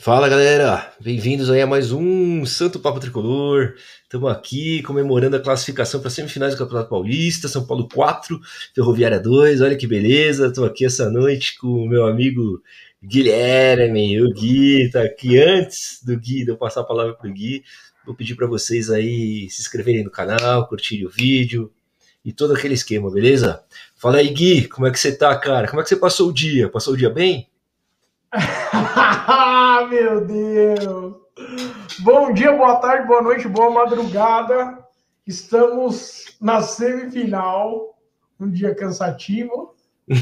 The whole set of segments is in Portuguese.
Fala galera, bem-vindos aí a mais um Santo Papo Tricolor. Estamos aqui comemorando a classificação para semifinais do Campeonato Paulista, São Paulo 4, Ferroviária 2. Olha que beleza, estou aqui essa noite com o meu amigo Guilherme, o Gui, tá aqui antes do Gui, de eu passar a palavra para o Gui. Vou pedir para vocês aí se inscreverem no canal, curtirem o vídeo e todo aquele esquema, beleza? Fala aí, Gui, como é que você tá, cara? Como é que você passou o dia? Passou o dia bem? Meu Deus! Bom dia, boa tarde, boa noite, boa madrugada. Estamos na semifinal, um dia cansativo.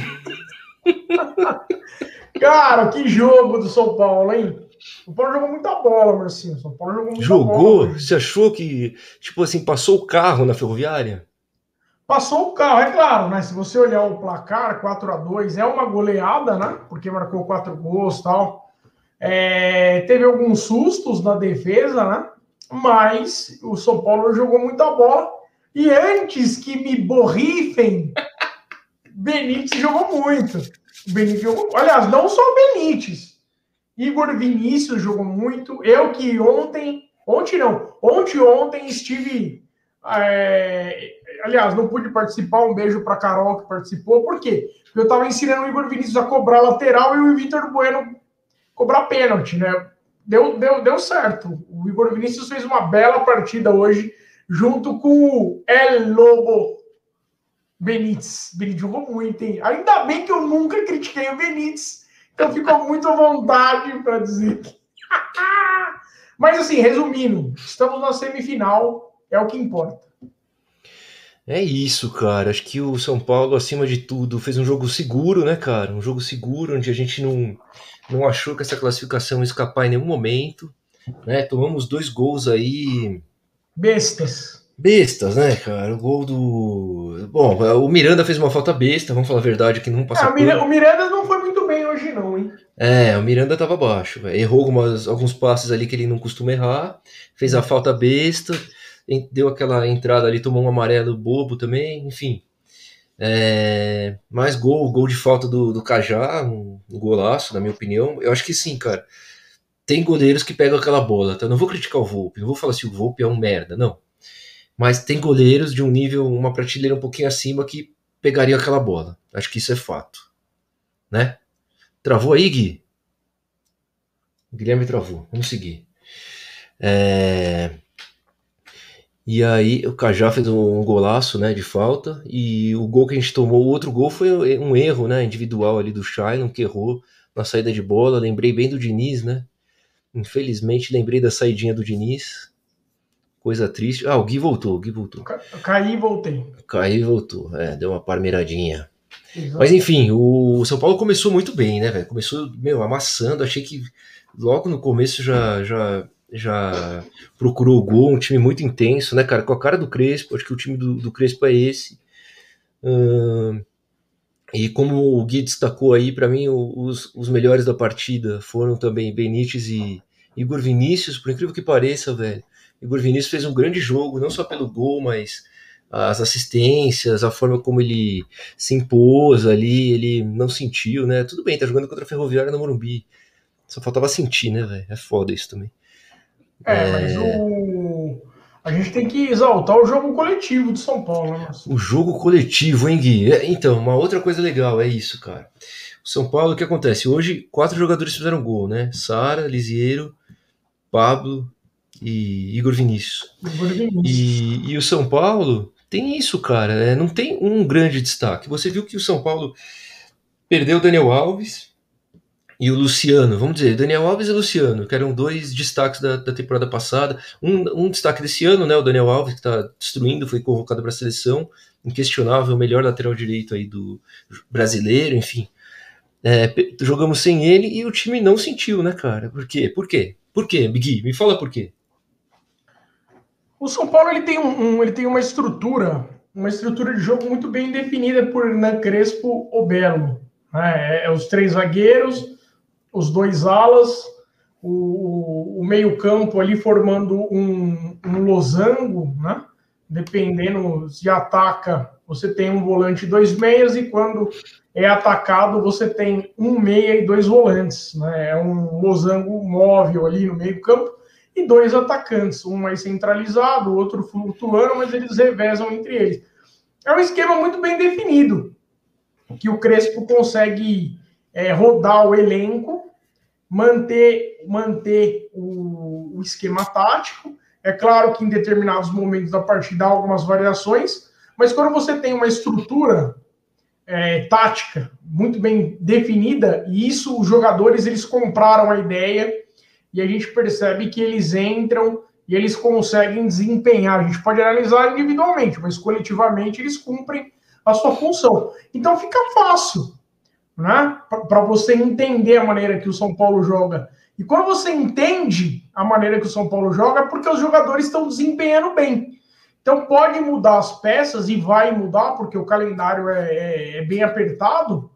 Cara, que jogo do São Paulo, hein? São Paulo jogou muita bola, Marcinho. São Paulo jogou muita Jogou? bola. Você achou que, tipo assim, passou o carro na ferroviária? Passou o carro, é claro, né? Se você olhar o placar, 4 a 2 é uma goleada, né? Porque marcou quatro gols e tal. É, teve alguns sustos na defesa, né? Mas o São Paulo jogou muita bola. E antes que me borrifem, Benítez jogou muito. Benítez jogou. Aliás, não só Benítez. Igor Vinícius jogou muito. Eu que ontem. Ontem não. Ontem ontem estive. É, aliás, não pude participar. Um beijo para Carol que participou. Por quê? Porque eu estava ensinando o Igor Vinícius a cobrar lateral e o Vitor Bueno cobrar pênalti, né? Deu, deu, deu certo. O Igor Vinícius fez uma bela partida hoje, junto com o El Lobo Benítez. Benítez jogou muito, hein? Ainda bem que eu nunca critiquei o Benítez, então ficou muito à vontade para dizer. Mas assim, resumindo, estamos na semifinal, é o que importa. É isso, cara. Acho que o São Paulo, acima de tudo, fez um jogo seguro, né, cara? Um jogo seguro, onde a gente não, não achou que essa classificação ia escapar em nenhum momento. Né? Tomamos dois gols aí. Bestas. Bestas, né, cara? O gol do. Bom, o Miranda fez uma falta besta, vamos falar a verdade, que não passou. É, o, Miranda, o Miranda não foi muito bem hoje, não, hein? É, o Miranda tava baixo, véio. errou algumas, alguns passes ali que ele não costuma errar, fez a falta besta, deu aquela entrada ali, tomou um amarelo bobo também, enfim. É, mais gol, gol de falta do, do Cajá, um, golaço, na minha opinião. Eu acho que sim, cara. Tem goleiros que pegam aquela bola, tá? Não vou criticar o Volpe, não vou falar se o Volpe é um merda, não. Mas tem goleiros de um nível, uma prateleira um pouquinho acima que pegariam aquela bola. Acho que isso é fato. Né? Travou aí, Gui? O Guilherme travou. Vamos seguir. É... E aí o Cajá fez um golaço, né, de falta, e o gol que a gente tomou, o outro gol foi um erro, né, individual ali do Shailon, que errou na saída de bola, lembrei bem do Diniz, né, infelizmente lembrei da saidinha do Diniz, coisa triste, ah, o Gui voltou, o Gui voltou. Caí e voltei. Caí e voltou, é, deu uma parmeiradinha. Exato. Mas enfim, o São Paulo começou muito bem, né, velho, começou, meu, amassando, achei que logo no começo já, já já procurou o gol, um time muito intenso, né, cara? Com a cara do Crespo, acho que o time do, do Crespo é esse. Uh, e como o Gui destacou aí, para mim, os, os melhores da partida foram também Benítez e Igor Vinícius, por incrível que pareça, velho. Igor Vinícius fez um grande jogo, não só pelo gol, mas as assistências, a forma como ele se impôs ali, ele não sentiu, né? Tudo bem, tá jogando contra a Ferroviária no Morumbi. Só faltava sentir, né, velho? É foda isso também. É, mas o... a gente tem que exaltar o jogo coletivo de São Paulo. Né? O jogo coletivo, hein, Gui? É, então, uma outra coisa legal é isso, cara. O São Paulo, o que acontece? Hoje, quatro jogadores fizeram gol, né? Sara, Lisieiro, Pablo e Igor Vinícius. Igor Vinícius. E, e o São Paulo tem isso, cara. É, não tem um grande destaque. Você viu que o São Paulo perdeu o Daniel Alves, e o Luciano, vamos dizer, Daniel Alves e Luciano, que eram dois destaques da, da temporada passada. Um, um, destaque desse ano, né, o Daniel Alves, que está destruindo, foi convocado para a seleção, inquestionável, o melhor lateral direito aí do brasileiro, enfim. É, jogamos sem ele e o time não sentiu, né, cara? Por quê? Por quê? Por quê, Gui? Me fala por quê. O São Paulo ele tem, um, um ele tem uma estrutura, uma estrutura de jogo muito bem definida por Hernan Crespo Obelo. Né? É, é os três zagueiros, os dois alas, o, o meio-campo ali formando um, um losango, né? dependendo se ataca, você tem um volante e dois meias, e quando é atacado, você tem um meia e dois volantes. Né? É um losango móvel ali no meio campo e dois atacantes, um mais centralizado, o outro flutuando, mas eles revezam entre eles. É um esquema muito bem definido, que o Crespo consegue é, rodar o elenco, manter, manter o, o esquema tático. É claro que em determinados momentos da partida há algumas variações, mas quando você tem uma estrutura é, tática muito bem definida, e isso os jogadores eles compraram a ideia e a gente percebe que eles entram e eles conseguem desempenhar. A gente pode analisar individualmente, mas coletivamente eles cumprem a sua função. Então fica fácil né? Para você entender a maneira que o São Paulo joga. E quando você entende a maneira que o São Paulo joga, é porque os jogadores estão desempenhando bem. Então pode mudar as peças e vai mudar, porque o calendário é, é, é bem apertado,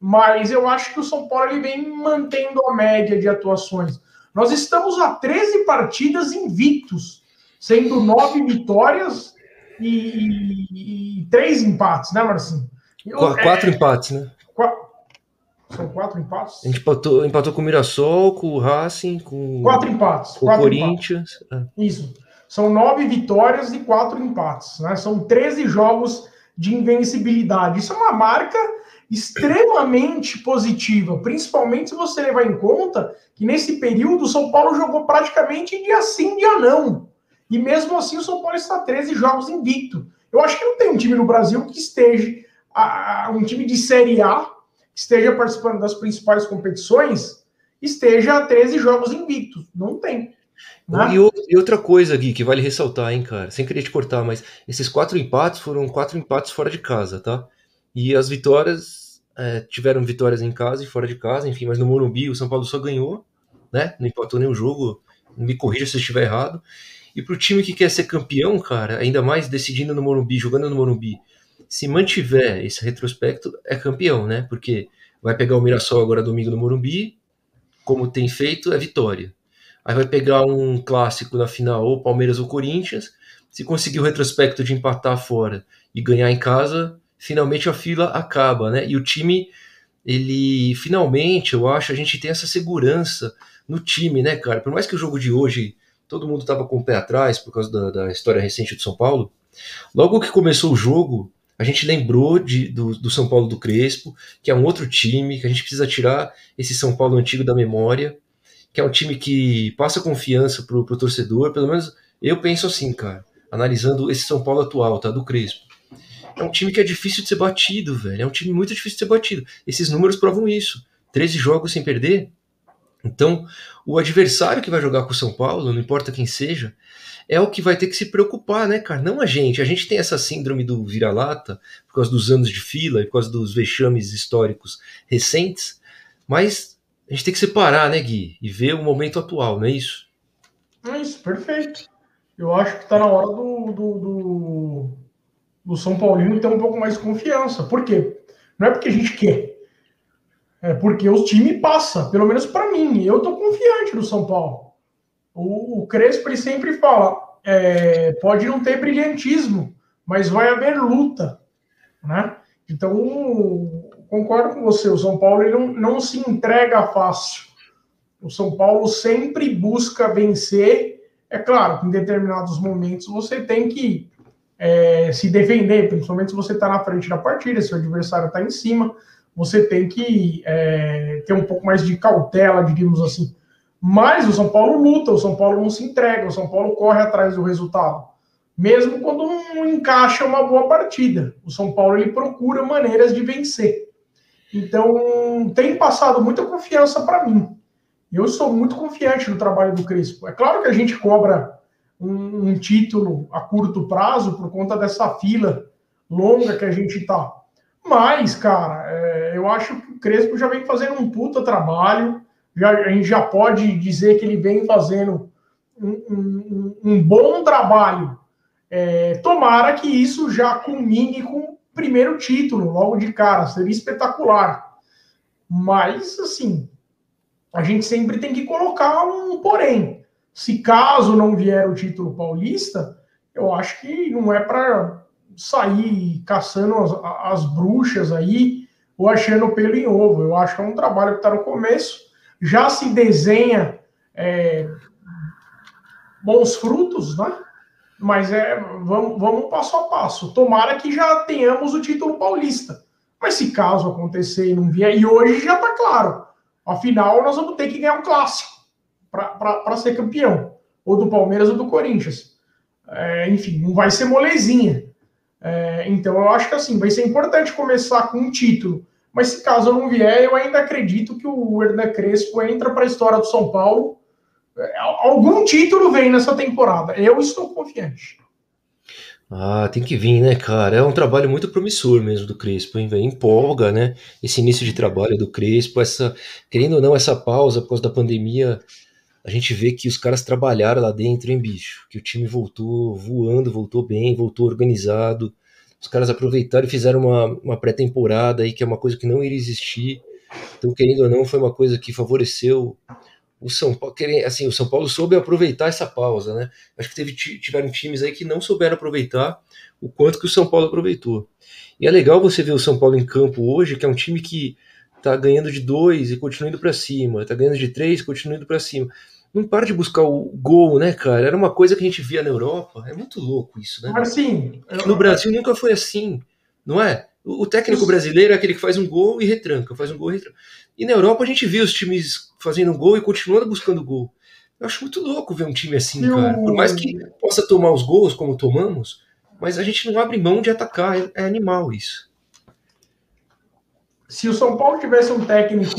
mas eu acho que o São Paulo ele vem mantendo a média de atuações. Nós estamos a 13 partidas invictos, sendo nove vitórias e, e, e três empates, né, Marcinho? Quatro é, empates, né? São quatro empates? A gente empatou, empatou com o Mirassol, com o Racing, com, quatro empates, com o Corinthians. Empates. É. Isso. São nove vitórias e quatro empates. Né? São 13 jogos de invencibilidade. Isso é uma marca extremamente positiva, principalmente se você levar em conta que nesse período o São Paulo jogou praticamente dia sim, dia não. E mesmo assim o São Paulo está 13 jogos invicto. Eu acho que não tem um time no Brasil que esteja a, um time de Série A esteja participando das principais competições, esteja a 13 jogos invictos. Não tem. Né? E, outra coisa, Gui, que vale ressaltar, hein, cara, sem querer te cortar, mas esses quatro empates foram quatro empates fora de casa, tá? E as vitórias é, tiveram vitórias em casa e fora de casa, enfim, mas no Morumbi o São Paulo só ganhou, né? Não empatou nenhum jogo, me corrija se eu estiver errado. E pro time que quer ser campeão, cara, ainda mais decidindo no Morumbi, jogando no Morumbi, se mantiver esse retrospecto, é campeão, né? Porque vai pegar o Mirassol agora domingo no Morumbi, como tem feito, é vitória. Aí vai pegar um clássico na final, ou Palmeiras ou Corinthians. Se conseguir o retrospecto de empatar fora e ganhar em casa, finalmente a fila acaba, né? E o time, ele finalmente, eu acho, a gente tem essa segurança no time, né, cara? Por mais que o jogo de hoje todo mundo tava com o pé atrás por causa da, da história recente do São Paulo, logo que começou o jogo, a gente lembrou de, do, do, São Paulo do Crespo, que é um outro time, que a gente precisa tirar esse São Paulo antigo da memória, que é um time que passa confiança pro, pro torcedor, pelo menos eu penso assim, cara, analisando esse São Paulo atual, tá, do Crespo. É um time que é difícil de ser batido, velho, é um time muito difícil de ser batido. Esses números provam isso. 13 jogos sem perder. Então, o adversário que vai jogar com o São Paulo, não importa quem seja, é o que vai ter que se preocupar, né, cara? Não a gente. A gente tem essa síndrome do vira-lata por causa dos anos de fila e por causa dos vexames históricos recentes, mas a gente tem que separar, né, Gui? E ver o momento atual, não é isso? É isso, perfeito. Eu acho que está na hora do, do, do, do São Paulino ter um pouco mais de confiança. Por quê? Não é porque a gente quer. É porque o time passa, pelo menos para mim. Eu tô confiante no São Paulo. O, o Crespo ele sempre fala: é, pode não ter brilhantismo, mas vai haver luta, né? Então, concordo com você, o São Paulo não, não se entrega fácil. O São Paulo sempre busca vencer. É claro que em determinados momentos você tem que é, se defender, principalmente se você está na frente da partida, se o adversário está em cima, você tem que é, ter um pouco mais de cautela, diríamos assim. Mas o São Paulo luta, o São Paulo não se entrega, o São Paulo corre atrás do resultado. Mesmo quando não encaixa uma boa partida. O São Paulo ele procura maneiras de vencer. Então, tem passado muita confiança para mim. Eu sou muito confiante no trabalho do Crespo. É claro que a gente cobra um, um título a curto prazo por conta dessa fila longa que a gente está. Mas, cara, é, eu acho que o Crespo já vem fazendo um puta trabalho já, a gente já pode dizer que ele vem fazendo um, um, um bom trabalho. É, tomara que isso já culmine com o primeiro título, logo de cara, seria espetacular. Mas, assim, a gente sempre tem que colocar um porém. Se caso não vier o título paulista, eu acho que não é para sair caçando as, as, bruxas aí ou achando pelo em ovo. Eu acho que é um trabalho que está no começo, já se desenha é, bons frutos, né? Mas é, vamos, vamos passo a passo. Tomara que já tenhamos o título paulista. Mas se caso acontecer e não vier, e hoje já está claro, afinal nós vamos ter que ganhar um clássico para ser campeão, ou do Palmeiras ou do Corinthians. É, enfim, não vai ser molezinha. É, então eu acho que assim, vai ser importante começar com um título. Mas se caso não vier, eu ainda acredito que o Hernan Crespo entra para a história do São Paulo. É, algum título vem nessa temporada. Eu estou confiante. Ah, tem que vir, né, cara? É um trabalho muito promissor mesmo do Crespo, hein? Empolga, né? Esse início de trabalho do Crespo, essa, querendo ou não, essa pausa por causa da pandemia, a gente vê que os caras trabalharam lá dentro, hein, bicho? Que o time voltou voando, voltou bem, voltou organizado. Os caras aproveitaram e fizeram uma, uma pré-temporada aí, que é uma coisa que não iria existir. Então, querendo ou não, foi uma coisa que favoreceu o São Paulo, assim, o São Paulo soube aproveitar essa pausa, né? Acho que teve, tiveram times aí que não souberam aproveitar o quanto que o São Paulo aproveitou. E é legal você ver o São Paulo em campo hoje, que é um time que tá ganhando de dois e continua indo para cima, tá ganhando de três e continua indo para cima. Não para de buscar o gol, né, cara? Era uma coisa que a gente via na Europa. É muito louco isso, né? Mas sim. No Brasil nunca foi assim, não é? O técnico brasileiro é aquele que faz um gol e retranca, faz um gol e retranca. E na Europa a gente viu os times fazendo gol e continuando buscando gol. Eu acho muito louco ver um time assim, cara. Por mais que possa tomar os gols como tomamos, mas a gente não abre mão de atacar. É, é animal isso. Se o São Paulo tivesse um técnico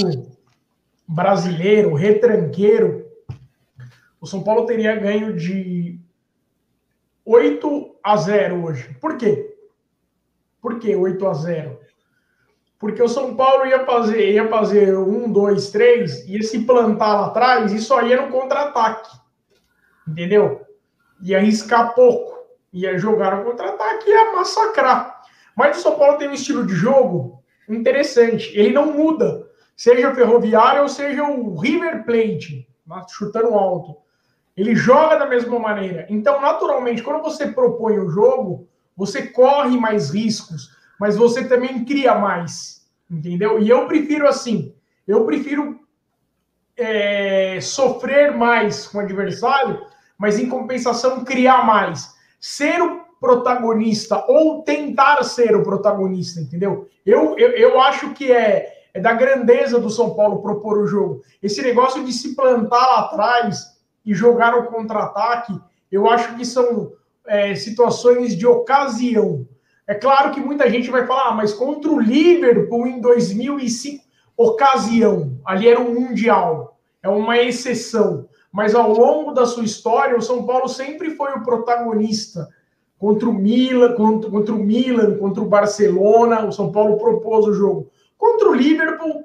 brasileiro, retranqueiro, o São Paulo teria ganho de 8 a 0 hoje. Por quê? Por que 8 a 0? Porque o São Paulo ia fazer, ia fazer um, dois, três, ia se plantar lá atrás e só ia no contra-ataque. Entendeu? Ia arriscar pouco. Ia jogar no contra-ataque e ia massacrar. Mas o São Paulo tem um estilo de jogo interessante. Ele não muda. Seja o Ferroviário ou seja o River Plate, chutando alto. Ele joga da mesma maneira. Então, naturalmente, quando você propõe o jogo, você corre mais riscos mas você também cria mais, entendeu? E eu prefiro assim, eu prefiro é, sofrer mais com o adversário, mas em compensação criar mais. Ser o protagonista ou tentar ser o protagonista, entendeu? Eu, eu, eu acho que é, é da grandeza do São Paulo propor o jogo. Esse negócio de se plantar lá atrás e jogar o contra-ataque, eu acho que são é, situações de ocasião. É claro que muita gente vai falar, ah, mas contra o Liverpool em 2005, ocasião, ali era um mundial, é uma exceção. Mas ao longo da sua história, o São Paulo sempre foi o protagonista. Contra o Milan, contra, contra o Milan, contra o Barcelona, o São Paulo propôs o jogo. Contra o Liverpool,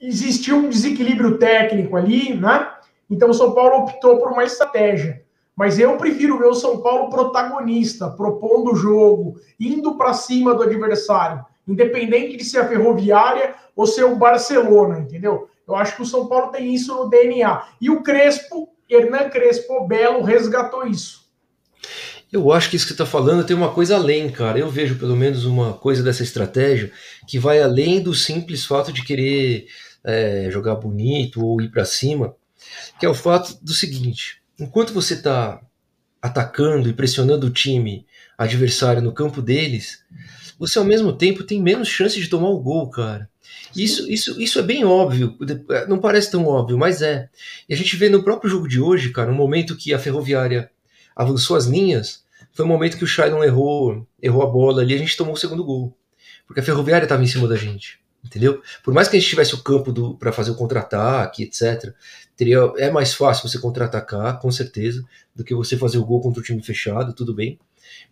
existiu um desequilíbrio técnico ali, né? Então o São Paulo optou por uma estratégia. Mas eu prefiro ver o São Paulo protagonista, propondo o jogo, indo para cima do adversário, independente de ser a Ferroviária ou ser o Barcelona, entendeu? Eu acho que o São Paulo tem isso no DNA. E o Crespo, Hernan Crespo Belo, resgatou isso. Eu acho que isso que você está falando tem uma coisa além, cara. Eu vejo pelo menos uma coisa dessa estratégia que vai além do simples fato de querer é, jogar bonito ou ir para cima, que é o fato do seguinte: enquanto você está atacando e pressionando o time adversário no campo deles, você ao mesmo tempo tem menos chance de tomar o gol, cara. Isso, isso, isso é bem óbvio, não parece tão óbvio, mas é. E a gente vê no próprio jogo de hoje, cara, no momento que a Ferroviária avançou as linhas, foi o momento que o Shailon errou, errou a bola ali, a gente tomou o segundo gol. Porque a Ferroviária estava em cima da gente, entendeu? Por mais que a gente tivesse o campo para fazer o contra-ataque, etc., teria, é mais fácil você contra-atacar, com certeza, do que você fazer o gol contra o time fechado, tudo bem.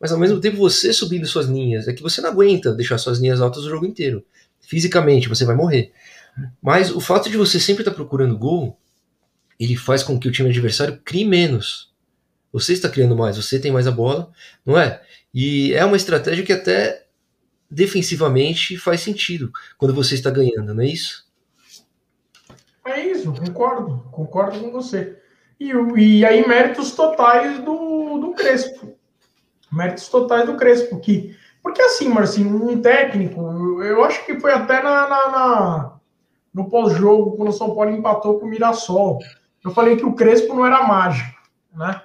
Mas ao mesmo tempo você subindo suas linhas, é que você não aguenta deixar suas linhas altas o jogo inteiro. Fisicamente, você vai morrer. Mas o fato de você sempre estar tá procurando gol, ele faz com que o time adversário crie menos. Você está criando mais, você tem mais a bola, não é? E é uma estratégia que até defensivamente faz sentido quando você está ganhando, não é isso? É isso, concordo, concordo com você. E, e aí, méritos totais do, do Crespo. Méritos totais do Crespo, que. Porque assim, Marcinho, um técnico, eu acho que foi até na, na, na no pós-jogo, quando o São Paulo empatou com o Mirassol. Eu falei que o Crespo não era mágico, né?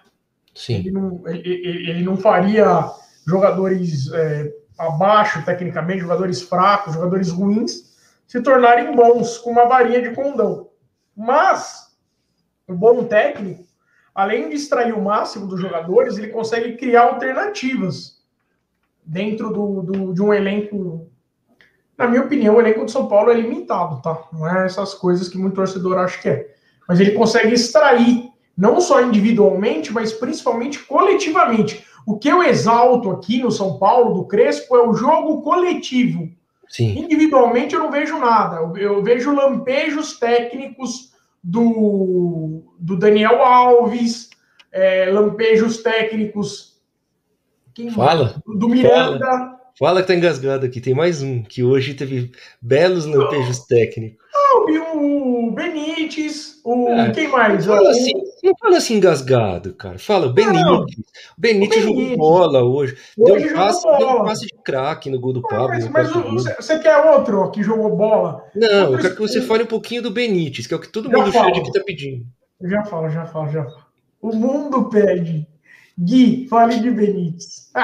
Sim. Ele não, ele, ele não faria jogadores é, abaixo, tecnicamente, jogadores fracos, jogadores ruins, se tornarem bons com uma varinha de condão. Mas, o bom técnico, além de extrair o máximo dos jogadores, ele consegue criar alternativas dentro do, do, de um elenco. Na minha opinião, o elenco de São Paulo é limitado, tá? Não é essas coisas que muito torcedor acha que é. Mas ele consegue extrair, não só individualmente, mas principalmente coletivamente. O que eu exalto aqui no São Paulo, do Crespo, é o jogo coletivo. Sim. Individualmente eu não vejo nada. Eu, vejo lampejos técnicos do, do Daniel Alves, é, lampejos técnicos. Quem Fala. Do Miranda. Fala. Fala que tá engasgado aqui. Tem mais um, que hoje teve belos lampejos técnicos. Ah, o Benítez, o. É, quem mais? Não fala, assim, não fala assim engasgado, cara. Fala, Benítez. Não, o Benítez, jogou bola hoje. hoje deu, passe, deu um passe de craque no gol do Pablo. Mas, mas você, quer outro que jogou bola? Não, eu quero que você fale um pouquinho do Benítez, que é o que todo mundo cheio aqui tá pedindo. Já falo, já falo, já falo. O mundo pede. Gui, fale de Benítez.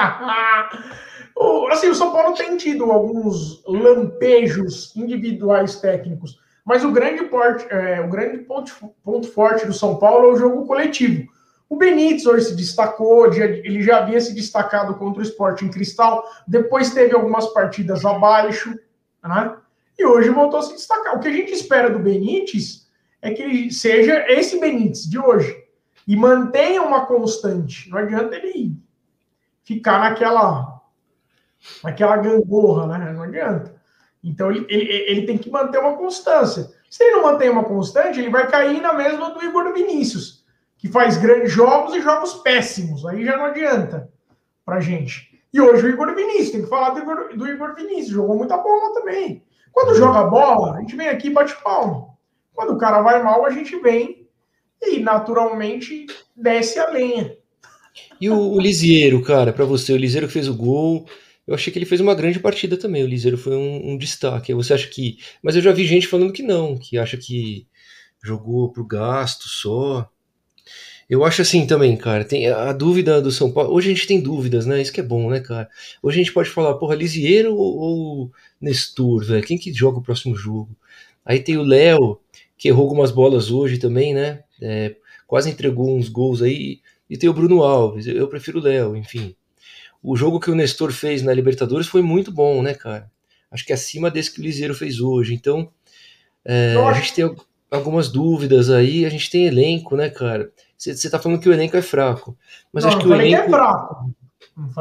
assim, o São Paulo tem tido alguns lampejos individuais técnicos, mas o grande, porte, é, o grande ponto, ponto forte do São Paulo é o jogo coletivo. O Benítez hoje se destacou, ele já havia se destacado contra o esporte em cristal, depois teve algumas partidas abaixo, né? E hoje voltou a se destacar. O que a gente espera do Benítez é que ele seja esse Benítez de hoje e mantenha uma constante. Não adianta ele ficar naquela naquela gangorra, né? Não adianta. Então ele, ele, ele tem que manter uma constância. Se ele não mantém uma constante, ele vai cair na mesma do Igor Vinícius, que faz grandes jogos e jogos péssimos. Aí já não adianta pra gente. E hoje o Igor Vinícius, tem que falar do Igor, do Igor Vinícius, jogou muita bola também. Quando joga bola, a gente vem aqui e bate palma. Quando o cara vai mal, a gente vem e naturalmente desce a lenha. E o, o Lisieiro, cara, para você, o Lisieiro que fez o gol, eu achei que ele fez uma grande partida também. O Lisieiro foi um, um, destaque. Você acha que. Mas eu já vi gente falando que não, que acha que jogou pro gasto só. Eu acho assim também, cara. Tem a dúvida do São Paulo. Hoje a gente tem dúvidas, né? Isso que é bom, né, cara? Hoje a gente pode falar, porra, Lisieiro ou, ou Nestor, velho? Quem que joga o próximo jogo? Aí tem o Léo, que errou algumas bolas hoje também, né? É, quase entregou uns gols aí. E tem o Bruno Alves, eu prefiro o Léo, enfim. O jogo que o Nestor fez na Libertadores foi muito bom, né, cara? Acho que é acima desse que o Liseiro fez hoje. Então, é, a gente tem algumas dúvidas aí, a gente tem elenco, né, cara? Você tá falando que o elenco é fraco. Mas não, acho que o elenco. Que é fraco.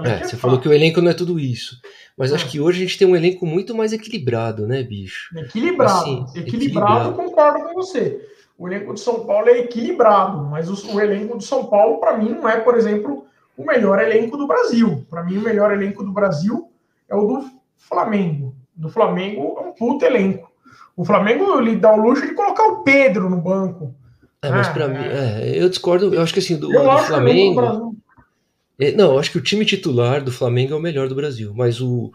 É, você falou que o elenco não é tudo isso. Mas é. acho que hoje a gente tem um elenco muito mais equilibrado, né, bicho? Equilibrado. Assim, equilibrado, equilibrado, concordo com você. O elenco de São Paulo é equilibrado, mas o, o elenco de São Paulo, para mim, não é, por exemplo, o melhor elenco do Brasil. Para mim, o melhor elenco do Brasil é o do Flamengo. Do Flamengo é um puto elenco. O Flamengo lhe dá o luxo de colocar o Pedro no banco. É, mas ah, para mim, é, eu discordo. Eu acho que assim, do, do Flamengo. É, não, eu acho que o time titular do Flamengo é o melhor do Brasil, mas o,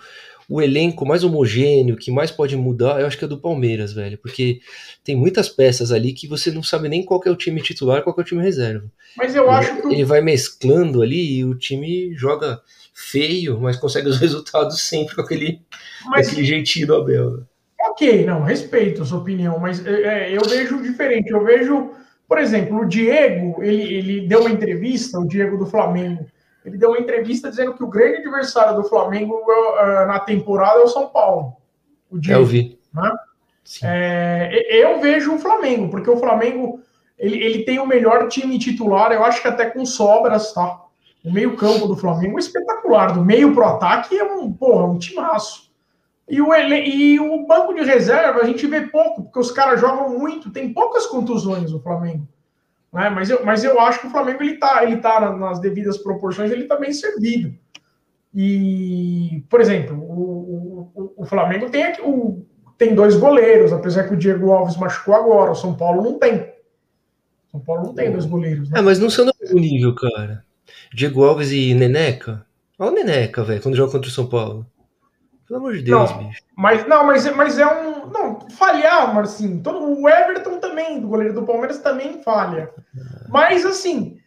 o elenco mais homogêneo, que mais pode mudar, eu acho que é do Palmeiras, velho. Porque tem muitas peças ali que você não sabe nem qual é o time titular, qual é o time reserva. Mas eu ele, acho que. Ele vai mesclando ali e o time joga feio, mas consegue os resultados sempre com aquele, mas... aquele jeitinho do Abel. Ok, não, respeito a sua opinião, mas é, é, eu vejo diferente. Eu vejo, por exemplo, o Diego, ele, ele deu uma entrevista, o Diego do Flamengo ele deu uma entrevista dizendo que o grande adversário do Flamengo uh, na temporada é o São Paulo. O Diego, eu vi. Né? É, eu vejo o Flamengo, porque o Flamengo ele, ele tem o melhor time titular, eu acho que até com sobras, tá? O meio-campo do Flamengo é espetacular. Do meio pro ataque é um, porra, um timaço. E o, e o banco de reserva a gente vê pouco, porque os caras jogam muito, tem poucas contusões o Flamengo. Né? Mas, eu, mas eu acho que o Flamengo ele está ele tá nas devidas proporções, ele está bem servido. E, por exemplo, o, o, o Flamengo tem, aqui, o, tem dois goleiros, apesar que o Diego Alves machucou agora, o São Paulo não tem. São Paulo não tem dois goleiros. Né? É, mas não são do mesmo nível, cara. Diego Alves e Neneca? Olha o Neneca, velho, quando joga contra o São Paulo. Pelo amor de Deus, não, bicho. Mas, não, mas, mas é um. Não, falhar, Marcinho. Todo, o Everton também, do goleiro do Palmeiras, também falha. Mas assim.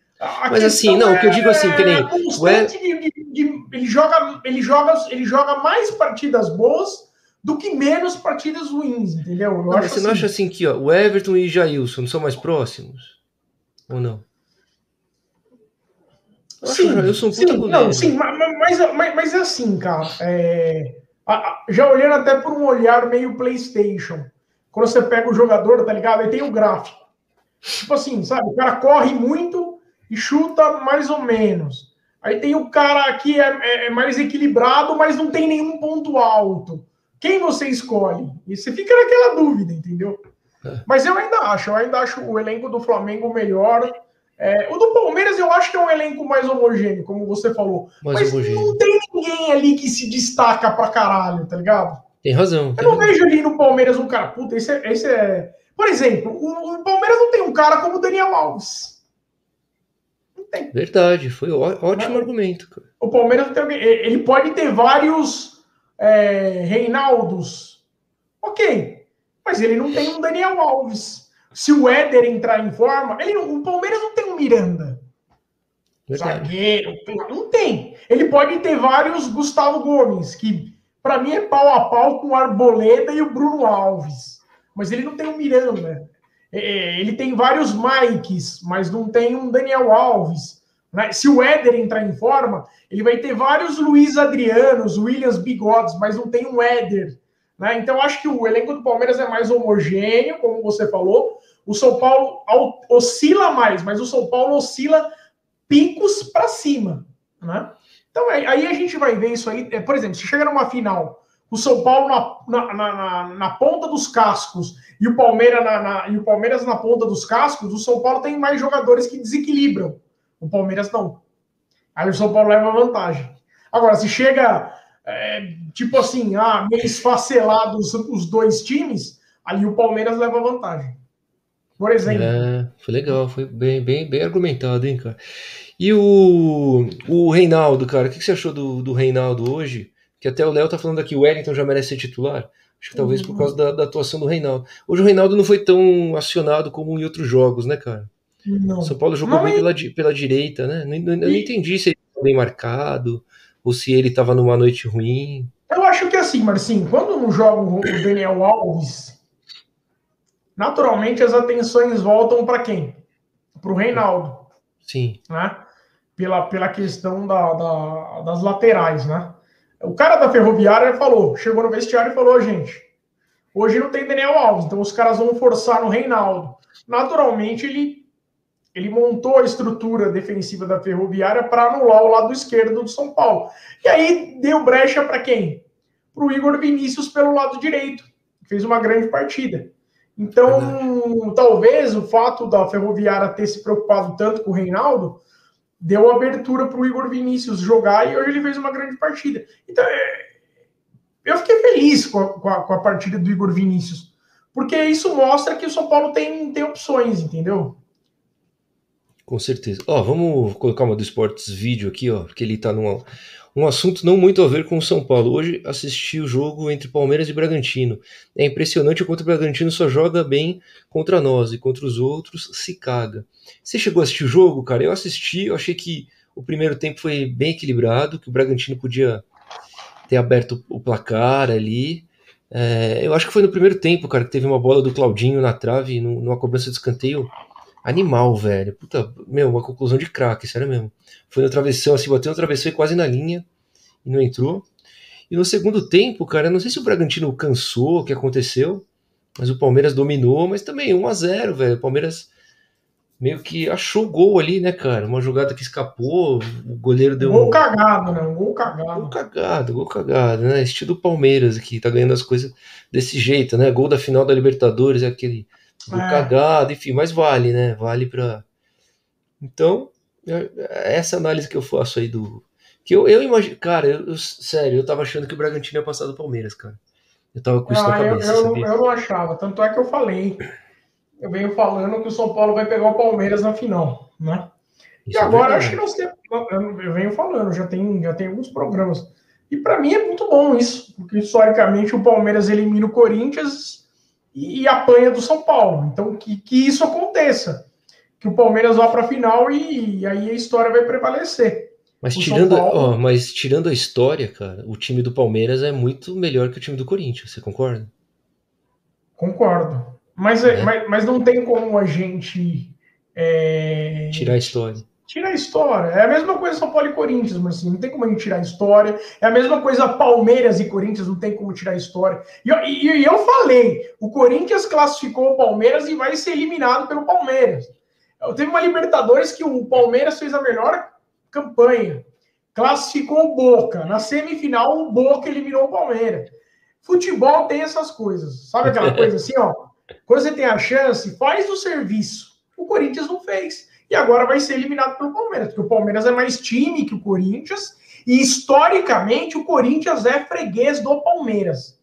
Mas assim, não, o que eu digo assim, que nem. É constante de, de, de, ele, joga, ele, joga, ele joga mais partidas boas do que menos partidas ruins, entendeu? Eu não, você assim. não acha assim que ó, o Everton e Jailson são mais próximos? Ou não? Sim, eu sou um sim, não, sim, mas, mas, mas, mas é assim, cara. É, já olhando até por um olhar meio PlayStation. Quando você pega o jogador, tá ligado? Aí tem o gráfico. Tipo assim, sabe? O cara corre muito e chuta mais ou menos. Aí tem o cara que é, é, é mais equilibrado, mas não tem nenhum ponto alto. Quem você escolhe? E você fica naquela dúvida, entendeu? É. Mas eu ainda acho, eu ainda acho o elenco do Flamengo melhor. É, o do Palmeiras eu acho que é um elenco mais homogêneo, como você falou. Mais mas homogêneo. não tem ninguém ali que se destaca pra caralho, tá ligado? Tem razão. Tem eu não razão. vejo ali no Palmeiras um cara, puta, esse é. Esse é... Por exemplo, o, o Palmeiras não tem um cara como o Daniel Alves. Não tem. Verdade, foi ótimo argumento. Cara. O Palmeiras não tem alguém. Ele pode ter vários é, Reinaldos. Ok. Mas ele não tem um Daniel Alves. Se o Éder entrar em forma, ele não, o Palmeiras não Miranda. Verdade. Zagueiro, não tem. Ele pode ter vários Gustavo Gomes, que para mim é pau a pau com o Arboleda e o Bruno Alves. Mas ele não tem um Miranda. É, é, ele tem vários Mikes, mas não tem um Daniel Alves. Né? Se o Éder entrar em forma, ele vai ter vários Luiz Adrianos, Williams Bigodes, mas não tem um Éder. Né? Então, acho que o elenco do Palmeiras é mais homogêneo, como você falou. O São Paulo oscila mais, mas o São Paulo oscila picos para cima. Né? Então, aí a gente vai ver isso aí. É, por exemplo, se chega numa final, o São Paulo na, na, na, na ponta dos cascos e o, Palmeiras na, e o Palmeiras na ponta dos cascos, o São Paulo tem mais jogadores que desequilibram. O Palmeiras não. Aí o São Paulo leva vantagem. Agora, se chega, é, tipo assim, ah, meio esfacelados os dois times, ali o Palmeiras leva vantagem. Por exemplo. É, foi legal, foi bem, bem, bem argumentado, hein, cara. E o, o Reinaldo, cara, o que você achou do, do Reinaldo hoje? Que até o Léo tá falando aqui, o Wellington já merece ser titular. Acho que talvez por uhum. causa da, da, atuação do Reinaldo. Hoje o Reinaldo não foi tão acionado como em outros jogos, né, cara? Não. São Paulo jogou bem pela, pela direita, né? Eu não entendi se ele estava bem marcado ou se ele estava numa noite ruim. Eu acho que assim, Marcinho, quando não joga o Daniel Alves, naturalmente as atenções voltam para quem? Para o Reinaldo. Sim. Né? Pela, pela questão da, da, das laterais, né? O cara da Ferroviária falou, chegou no vestiário e falou, gente, hoje não tem Daniel Alves, então os caras vão forçar no Reinaldo. Naturalmente ele ele montou a estrutura defensiva da Ferroviária para anular o lado esquerdo do São Paulo. E aí deu brecha para quem? Para o Igor Vinícius pelo lado direito, fez uma grande partida. Então, talvez o fato da Ferroviária ter se preocupado tanto com o Reinaldo deu abertura para o Igor Vinícius jogar e hoje ele fez uma grande partida. Então, é, eu fiquei feliz com a, com a, com a partida do Igor Vinícius, porque isso mostra que o São Paulo tem, tem opções, entendeu? Com certeza. Ó, vamos colocar uma do Esportes Vídeo aqui, ó, porque ele tá num um assunto não muito a ver com o São Paulo. Hoje assisti o jogo entre Palmeiras e Bragantino. É impressionante o quanto o Bragantino só joga bem contra nós e contra os outros se caga. Você chegou a assistir o jogo, cara? Eu assisti, eu achei que o primeiro tempo foi bem equilibrado, que o Bragantino podia ter aberto o placar ali. É, eu acho que foi no primeiro tempo, cara, que teve uma bola do Claudinho na trave, numa cobrança de escanteio Animal, velho. Puta, meu, uma conclusão de craque, sério mesmo. Foi no travessão, assim, bateu no travessão e quase na linha e não entrou. E no segundo tempo, cara, não sei se o Bragantino cansou, o que aconteceu, mas o Palmeiras dominou, mas também 1 a 0 velho. O Palmeiras meio que achou gol ali, né, cara? Uma jogada que escapou, o goleiro deu gol um. cagado, né? Um gol cagado. Gol cagado, gol cagado, né? Estilo Palmeiras aqui, tá ganhando as coisas desse jeito, né? Gol da final da Libertadores, é aquele do é. cagado, enfim, mas vale, né? Vale para. Então, é, é essa análise que eu faço aí do. Que eu, eu imagino. Cara, eu, eu, sério, eu tava achando que o Bragantino ia passar do Palmeiras, cara. Eu tava com isso na cabeça. Eu, eu, eu, não achava, tanto é que eu falei. Eu venho falando que o São Paulo vai pegar o Palmeiras na final, né? Isso e é agora acho que nós, te, eu venho falando, já tem, já tem alguns programas. E para mim é muito bom isso, porque historicamente o Palmeiras elimina o Corinthians e, e apanha do São Paulo. Então que, que isso aconteça, que o Palmeiras vá para a final e, e, aí a história vai prevalecer. Mas tirando, Paulo... mas tirando a história, cara, o time do Palmeiras é muito melhor que o time do Corinthians, você concorda? Concordo. Mas, é. mas, mas não tem como a gente. É... Tirar a história. Tirar a história. É a mesma coisa São Paulo e Corinthians, mas assim, não tem como a gente tirar a história. É a mesma coisa Palmeiras e Corinthians, não tem como tirar a história. E eu, e, e eu falei: o Corinthians classificou o Palmeiras e vai ser eliminado pelo Palmeiras. Teve uma Libertadores que o Palmeiras fez a melhor campanha. Classificou o Boca. Na semifinal, o Boca eliminou o Palmeiras. Futebol tem essas coisas. Sabe aquela coisa assim, ó? Quando você tem a chance, faz o serviço. O Corinthians não fez. E agora vai ser eliminado pelo Palmeiras, porque o Palmeiras é mais time que o Corinthians. E historicamente, o Corinthians é freguês do Palmeiras.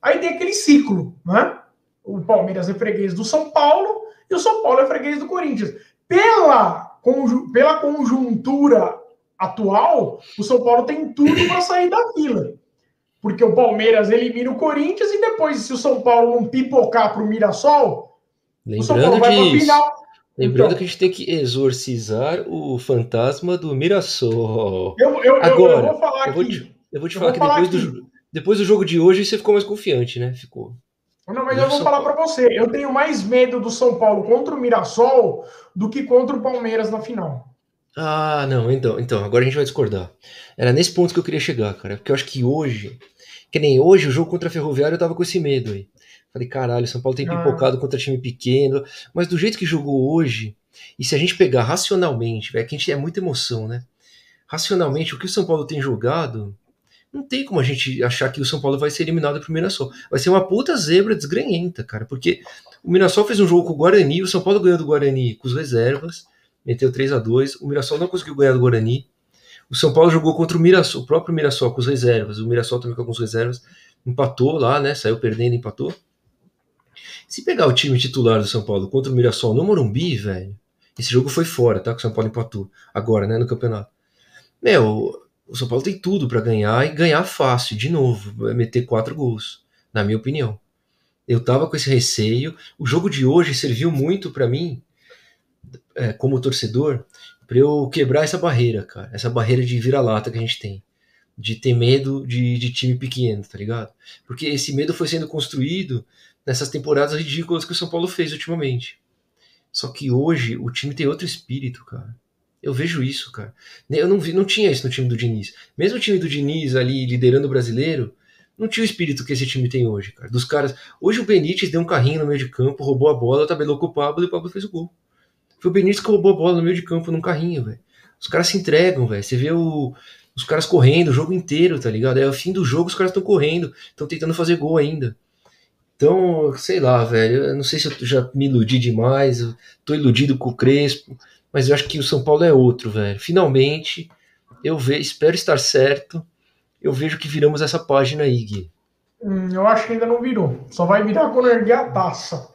Aí tem aquele ciclo, né? O Palmeiras é freguês do São Paulo e o São Paulo é freguês do Corinthians. Pela, pela conjuntura atual, o São Paulo tem tudo para sair da fila porque o Palmeiras elimina o Corinthians e depois, se o São Paulo não pipocar para o Mirassol, Lembrando o São Paulo vai para a final. Lembrando então, que a gente tem que exorcizar o fantasma do Mirassol. Eu, eu, Agora, eu, vou falar eu vou te, eu vou te falar vou que falar depois, do, depois do jogo de hoje você ficou mais confiante, né? Ficou. Não, mas eu vou falar para você. Eu tenho mais medo do São Paulo contra o Mirassol do que contra o Palmeiras na final. Ah, não, então, então, agora a gente vai discordar. Era nesse ponto que eu queria chegar, cara. Porque eu acho que hoje que nem hoje, o jogo contra a Ferroviária, eu tava com esse medo aí. Falei, caralho, São Paulo tem ah. pipocado contra time pequeno. Mas do jeito que jogou hoje, e se a gente pegar racionalmente, velho, que a gente é muita emoção, né? Racionalmente, o que o São Paulo tem jogado, não tem como a gente achar que o São Paulo vai ser eliminado pro Mirassol. Vai ser uma puta zebra desgranhenta, cara. Porque o Mirassol fez um jogo com o Guarani, o São Paulo ganhou do Guarani com as reservas, meteu 3 a 2 O Mirassol não conseguiu ganhar do Guarani. O São Paulo jogou contra o Mirassol, o próprio Mirassol com as reservas. O Mirassol também com algumas reservas. Empatou lá, né? Saiu perdendo, empatou. Se pegar o time titular do São Paulo contra o Mirassol no Morumbi, velho. Esse jogo foi fora, tá? Que o São Paulo empatou. Agora, né? No campeonato. Meu, o São Paulo tem tudo para ganhar e ganhar fácil, de novo. Vai meter quatro gols, na minha opinião. Eu tava com esse receio. O jogo de hoje serviu muito para mim, é, como torcedor, para eu quebrar essa barreira, cara. Essa barreira de vira-lata que a gente tem. De ter medo de, de time pequeno, tá ligado? Porque esse medo foi sendo construído nessas temporadas ridículas que o São Paulo fez ultimamente. Só que hoje o time tem outro espírito, cara. Eu vejo isso, cara. Eu não vi, não tinha isso no time do Diniz. Mesmo o time do Diniz ali liderando o brasileiro, não tinha o espírito que esse time tem hoje, cara. Dos caras. Hoje o Benítez deu um carrinho no meio de campo, roubou a bola, tabelou com o Pablo e o Pablo fez o gol. Foi o Benítez que roubou a bola no meio de campo num carrinho, velho. Os caras se entregam, velho. Você vê o, os caras correndo o jogo inteiro, tá ligado? É o fim do jogo, os caras estão correndo, estão tentando fazer gol ainda. Então, sei lá, velho. Eu não sei se eu já me iludi demais. Eu tô iludido com o Crespo. Mas eu acho que o São Paulo é outro, velho. Finalmente, eu ve, espero estar certo. Eu vejo que viramos essa página aí, Gui. Hum, eu acho que ainda não virou. Só vai virar quando erguer a taça.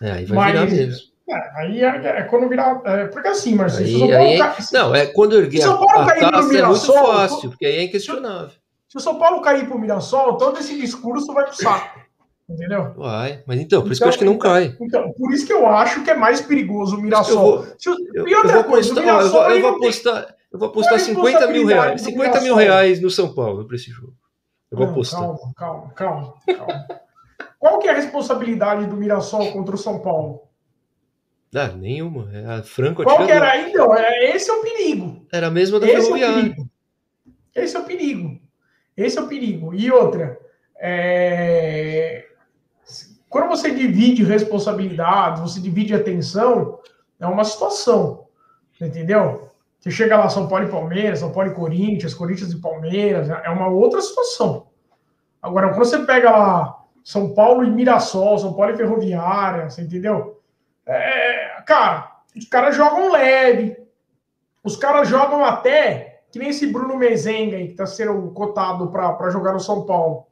É, aí vai Mas, virar mesmo. É, aí é, é, quando virar. É, porque assim, Marcelo, aí, São Paulo aí, cai, não, é quando erguer São Paulo a, cair taça pro Mirassol, é muito fácil, porque aí é inquestionável. Se o São Paulo cair pro Mirassol, todo esse discurso vai pro saco. Entendeu? Vai, mas então, por isso que eu acho que não então, cai. Então, por isso que eu acho que é mais perigoso o Mirassol. Eu vou, e outra coisa, apostar. Eu vou, apostar, eu vou apostar 50 mil reais. 50 mil reais no São Paulo para esse jogo. Eu vou apostar. Calma, calma, calma, calma. Qual que é a responsabilidade do Mirassol contra o São Paulo? Ah, nenhuma. É a Franco Qual que era? Então, é, esse é o perigo. Era a mesma da Ferroviária. É esse é o perigo. Esse é o perigo. E outra, é... quando você divide responsabilidade, você divide atenção, é uma situação. Entendeu? Você chega lá, São Paulo e Palmeiras, São Paulo e Corinthians, Corinthians e Palmeiras, é uma outra situação. Agora, quando você pega lá São Paulo e Mirassol, São Paulo e Ferroviária, você entendeu? É, cara, os caras jogam leve. Os caras jogam até, que nem esse Bruno Mezenga aí, que tá sendo cotado para jogar no São Paulo.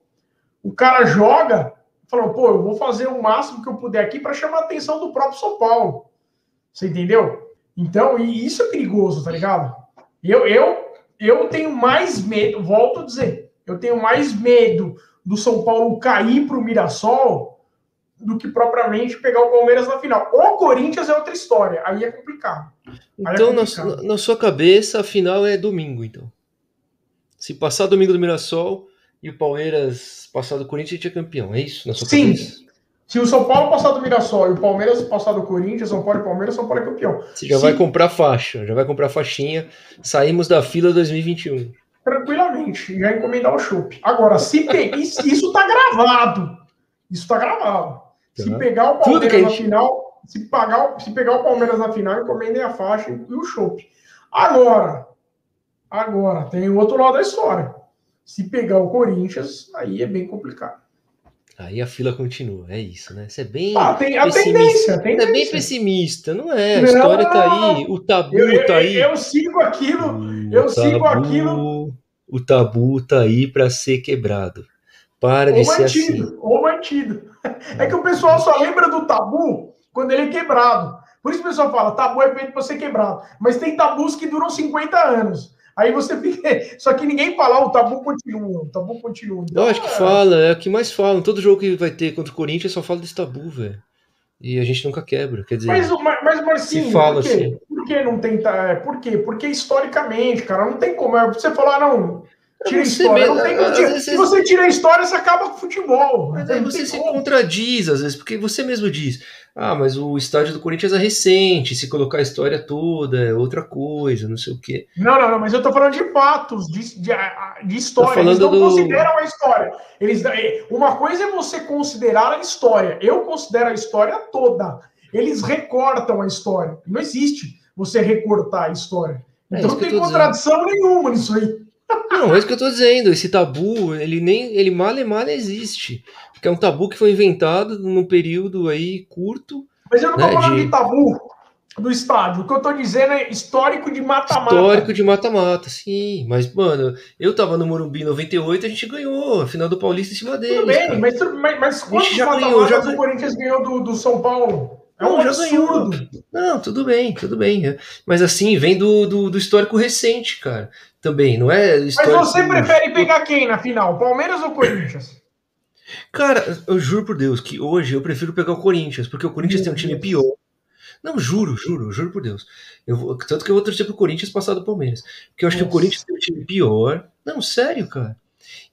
O cara joga, falou, pô, eu vou fazer o máximo que eu puder aqui para chamar a atenção do próprio São Paulo. Você entendeu? Então, e isso é perigoso, tá ligado? Eu, eu, eu tenho mais medo, volto a dizer, eu tenho mais medo do São Paulo cair para o Mirassol do que propriamente pegar o Palmeiras na final. O Corinthians é outra história, aí é complicado. Aí é então, é complicado. Na, na, sua cabeça, a final é domingo, então. Se passar domingo do Mirassol e o Palmeiras passar do Corinthians, a gente é campeão, é isso? Na sua Sim. Cabeça? Se o São Paulo passar do Mirassol e o Palmeiras passar do Corinthians, São Paulo e Palmeiras, São Paulo é campeão. Você já Se... vai comprar faixa, já vai comprar faixinha. Saímos da fila 2021. Tranquilamente, já encomendar o chopp. Agora, se pe... isso tá gravado. Isso tá gravado. Se tá. pegar o Palmeiras na gente... final, se, pagar, se pegar o Palmeiras na final, encomendem a faixa e o chopp. Agora, agora, tem o outro lado da história. Se pegar o Corinthians, aí é bem complicado. Aí a fila continua, é isso, né? Você é bem. Ah, tem a tendência, Você é bem pessimista, não é? A não, história tá aí, o tabu eu, tá aí. Eu sigo aquilo, o eu tabu, sigo aquilo. O tabu tá aí para ser quebrado. Para de ser assim. Ou mantido. É que o pessoal só lembra do tabu quando ele é quebrado. Por isso o pessoal fala, tabu é feito para ser quebrado. Mas tem tabus que duram 50 anos. Aí você fica. Só que ninguém fala, o tabu continua, o tabu continua. Então, Eu acho que é... fala, é o que mais falam. Todo jogo que vai ter contra o Corinthians só fala desse tabu, velho. E a gente nunca quebra. Quer dizer. Mas, mas Marcinho, fala por quê? Assim. Por que não tenta. É, por quê? Porque historicamente, cara, não tem como. É você falar, não, Tira a história. Mesmo, tem, tira, se você tira a história, você acaba com o futebol. Mas aí você se contradiz, às vezes, porque você mesmo diz: ah, mas o estádio do Corinthians é recente, se colocar a história toda é outra coisa, não sei o quê. Não, não, não, mas eu tô falando de fatos, de, de, de história. Eles não do... consideram a história. Eles, é, uma coisa é você considerar a história. Eu considero a história toda. Eles recortam a história. Não existe você recortar a história. É então não tem contradição dizendo. nenhuma nisso aí. Não, é isso que eu tô dizendo. Esse tabu, ele nem, ele mal e mal existe. Porque é um tabu que foi inventado num período aí curto. Mas eu não tô né, falando de... de tabu do estádio. O que eu tô dizendo é histórico de mata-mata. Histórico de mata-mata, sim. Mas, mano, eu tava no Morumbi em 98, a gente ganhou a final do Paulista em cima dele. Tudo bem, mas, mas, mas quantos mata-matas o Corinthians ganhou do, do São Paulo? É um já absurdo. Não, tudo bem, tudo bem. Mas assim, vem do, do, do histórico recente, cara. Também, não é histórico... Mas você prefere pegar quem na final? Palmeiras ou Corinthians? Cara, eu juro por Deus que hoje eu prefiro pegar o Corinthians, porque o Corinthians tem um time pior. Não, juro, juro, juro por Deus. Eu vou, tanto que eu vou torcer pro Corinthians passar do Palmeiras. Porque eu acho Nossa. que o Corinthians tem um time pior. Não, sério, cara.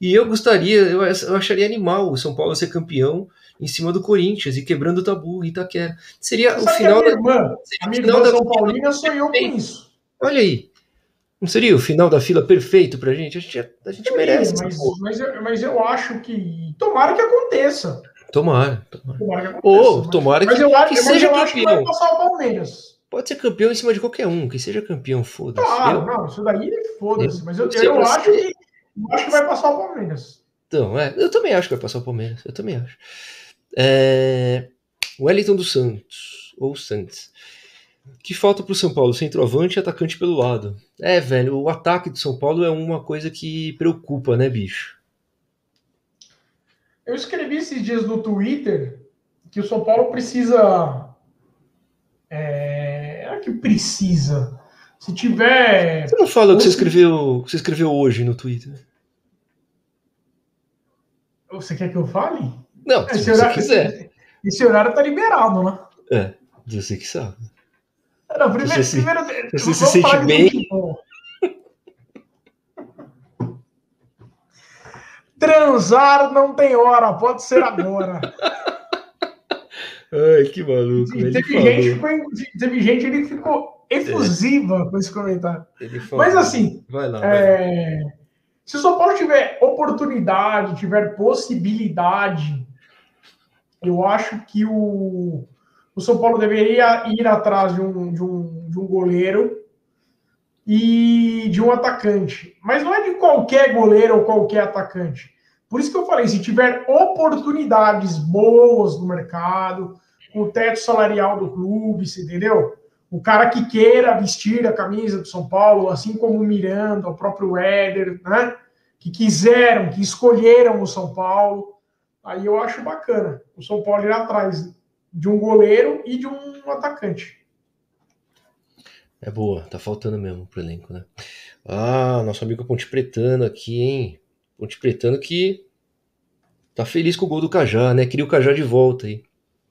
E eu gostaria, eu, eu acharia animal o São Paulo ser campeão em cima do Corinthians e quebrando o tabu Itaquera. Seria Você o final da. Irmã, a minha irmã da São Paulina sonhou com isso. Olha aí. Não seria o final da fila perfeito pra gente? A gente, a gente Sim, merece. Mas, mas, eu, mas eu acho que. Tomara que aconteça. Tomara. Tomara, tomara que aconteça. Ou mas, tomara mas que, eu acho, que seja campeão. Acho que vai passar o Palmeiras. Pode ser campeão em cima de qualquer um, que seja campeão, foda-se. Claro, eu, não, isso daí foda-se. Mas eu, eu, acho que, eu acho que vai passar o Palmeiras. Então, é, eu também acho que vai passar o Palmeiras. Eu também acho. É... Wellington dos Santos, ou Santos. Que falta para o São Paulo? Centroavante e atacante pelo lado. É, velho, o ataque do São Paulo é uma coisa que preocupa, né, bicho? Eu escrevi esses dias no Twitter que o São Paulo precisa. É, é que precisa. Se tiver. Você não fala o que você escreveu, você escreveu hoje no Twitter? Você quer que eu fale? Não, se esse você horário, quiser. Esse horário tá liberado, né? É, você que sabe. Não, primeiro, você primeiro, se, você se sente bem. Transar não tem hora, pode ser agora. Ai, que maluco. teve, gente, foi, teve gente que ficou efusiva é. com esse comentário. Mas assim, vai lá, é, vai. se o São Paulo tiver oportunidade, tiver possibilidade, eu acho que o, o São Paulo deveria ir atrás de um, de um, de um goleiro e de um atacante. Mas não é de qualquer goleiro ou qualquer atacante. Por isso que eu falei, se tiver oportunidades boas no mercado, com o teto salarial do clube, você entendeu? O cara que queira vestir a camisa do São Paulo, assim como o Miranda, o próprio Éder, né? Que quiseram, que escolheram o São Paulo. Aí eu acho bacana o São Paulo ir atrás de um goleiro e de um atacante. É boa, tá faltando mesmo pro elenco, né? Ah, nosso amigo Ponte Pretano aqui, hein? Ponte Pretano que tá feliz com o gol do Cajá, né? Queria o Cajá de volta aí.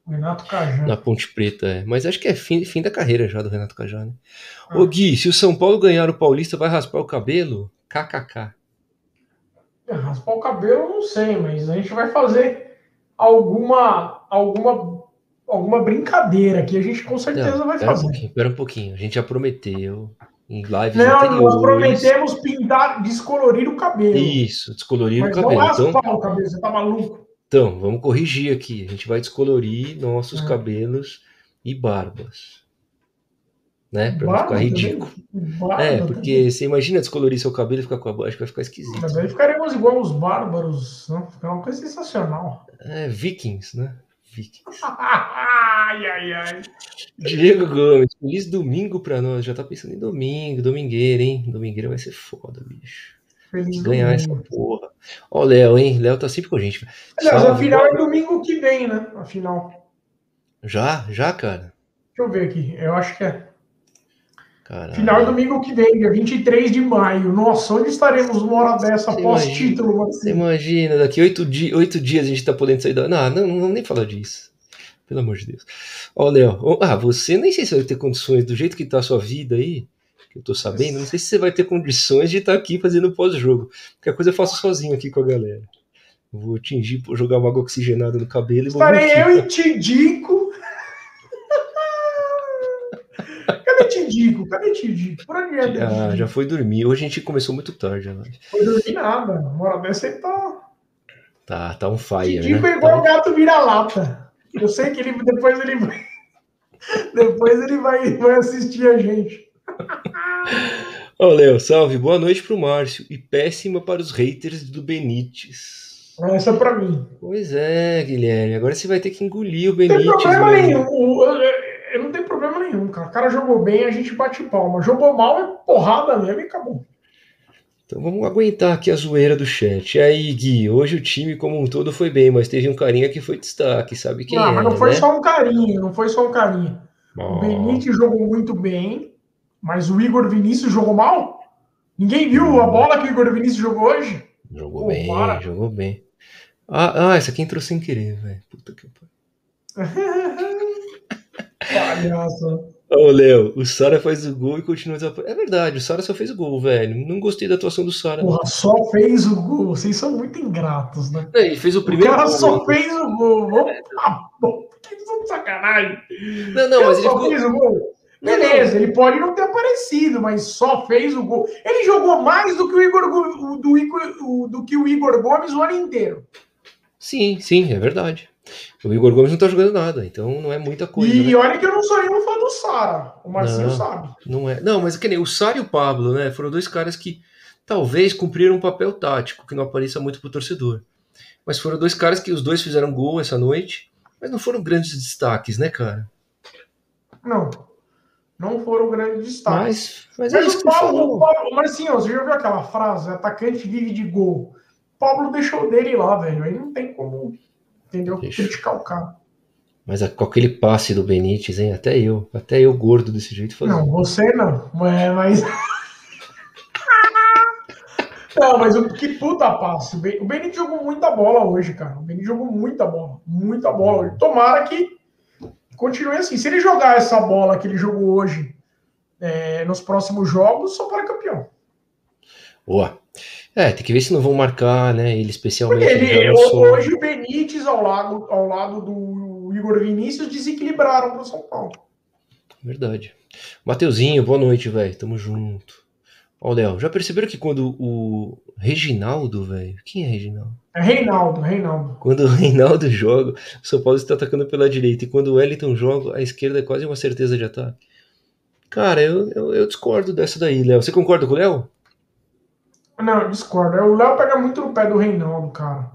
Renato Cajá. Na Ponte Preta, é. Mas acho que é fim, fim da carreira já do Renato Cajá, né? Ah. Ô Gui, se o São Paulo ganhar o Paulista, vai raspar o cabelo? KKK. É, raspar o cabelo, não sei, mas a gente vai fazer alguma alguma alguma brincadeira que a gente com certeza não, vai fazer. Um espera um pouquinho, a gente já prometeu em lives Não, anteriores. nós prometemos pintar, descolorir o cabelo. Isso, descolorir mas o cabelo. Não então... o cabelo, você tá maluco? Então, vamos corrigir aqui. A gente vai descolorir nossos é. cabelos e barbas. Né? Pra Barba não ficar ridículo. Barba é, porque também. você imagina descolorir seu cabelo e ficar com a baixa, vai ficar esquisito. Mas aí ficaremos igual os bárbaros, né? Ficar uma coisa sensacional. É, vikings, né? Vikings. ai, ai, ai. Diego Gomes, feliz domingo pra nós. Já tá pensando em domingo, domingueira, hein? Domingueira vai ser foda, bicho. Feliz ganhar domingo. essa porra. Ó, o Léo, hein? Léo tá sempre com a gente. Aliás, a final é domingo que vem, né? A final. Já? Já, cara? Deixa eu ver aqui. Eu acho que é. Caralho. Final domingo que vem, dia 23 de maio. Nossa, onde estaremos uma hora dessa pós-título? Você imagina, daqui oito, di oito dias a gente tá podendo sair da. Não, não, não vamos nem falar disso. Pelo amor de Deus. Ó, Léo, ah, você nem sei se vai ter condições, do jeito que tá a sua vida aí, que eu tô sabendo, não sei se você vai ter condições de estar tá aqui fazendo pós-jogo. Qualquer coisa eu faço sozinho aqui com a galera. Vou tingir, jogar uma água oxigenada no cabelo e vou. Estarei eu e Tidico. Cadê Tidico? Cadê Tidico? Por onde é? Ah, já foi dormir. Hoje a gente começou muito tarde. Né? Foi dormir nada. Mora dessa ele tá. Tá, tá um fire. Tidico né? é igual tá... o gato vira-lata. Eu sei que ele depois ele vai. Depois ele vai, vai assistir a gente. Ô, Léo, salve. Boa noite pro Márcio. E péssima para os haters do Benítez. Essa é pra mim. Pois é, Guilherme. Agora você vai ter que engolir o Benítez. Não tem problema mano. nenhum. Eu não tem problema nenhum, cara. O cara jogou bem, a gente bate palma. Jogou mal, é porrada mesmo e acabou. Então vamos aguentar aqui a zoeira do chat. E aí, Gui, hoje o time como um todo foi bem, mas teve um carinha que foi destaque, sabe quem não, é, mas não foi né? só um carinho, não foi só um carinho. Oh. O Benítez jogou muito bem, mas o Igor Vinícius jogou mal? Ninguém viu a bola que o Igor Vinícius jogou hoje? Jogou Pô, bem, para. jogou bem. Ah, ah, essa aqui entrou sem querer, velho. Puta que pariu. Palhaço. Ô, Léo, o Sara faz o gol e continua desaparecendo. É verdade, o Sara só fez o gol, velho. Não gostei da atuação do Sara. Porra, só fez o gol. Vocês são muito ingratos, né? É, ele fez o primeiro o cara gol. só fez o gol. Ah, bom, que sacanagem. Não, não, mas ele só fez o gol. Beleza, ele pode não ter aparecido, mas só fez o gol. Ele jogou mais do que o Igor, do, Igor, do que o Igor Gomes o ano inteiro. Sim, sim, é verdade. O Igor Gomes não tá jogando nada, então não é muita coisa. E né? olha que eu não sou nenhum Sara. O Marcinho não, sabe. Não é. Não, mas é que nem o Sara e o Pablo, né? Foram dois caras que talvez cumpriram um papel tático que não apareça muito pro torcedor. Mas foram dois caras que os dois fizeram gol essa noite, mas não foram grandes destaques, né, cara? Não não foram grandes destaques. Mas, mas, é mas o Paulo, o Paulo, Marcinho, você já viu aquela frase? Atacante vive de gol. O Pablo deixou dele lá, velho. Aí não tem como, entendeu? Deixa. Criticar o cara. Mas com aquele passe do Benítez, hein? Até eu, até eu gordo desse jeito. Não, você não. Mas. não, mas o que puta passe. O Benítez jogou muita bola hoje, cara. O Benítez jogou muita bola. Muita bola hoje. Tomara que continue assim. Se ele jogar essa bola que ele jogou hoje é, nos próximos jogos, só para campeão. Boa. É, tem que ver se não vão marcar, né? Ele especialmente. Ele, hoje o Benítez ao lado, ao lado do Igor Vinícius desequilibraram para o São Paulo. Verdade. Mateuzinho, boa noite, velho. Tamo junto. Ó, Léo, já perceberam que quando o Reginaldo, velho. Quem é Reginaldo? É Reinaldo, Reinaldo. Quando o Reinaldo joga, o São Paulo está atacando pela direita. E quando o Wellington joga, a esquerda é quase uma certeza de ataque. Cara, eu, eu, eu discordo dessa daí, Léo. Você concorda com o Léo? Não, eu discordo. O Léo pega muito no pé do Reinaldo, cara.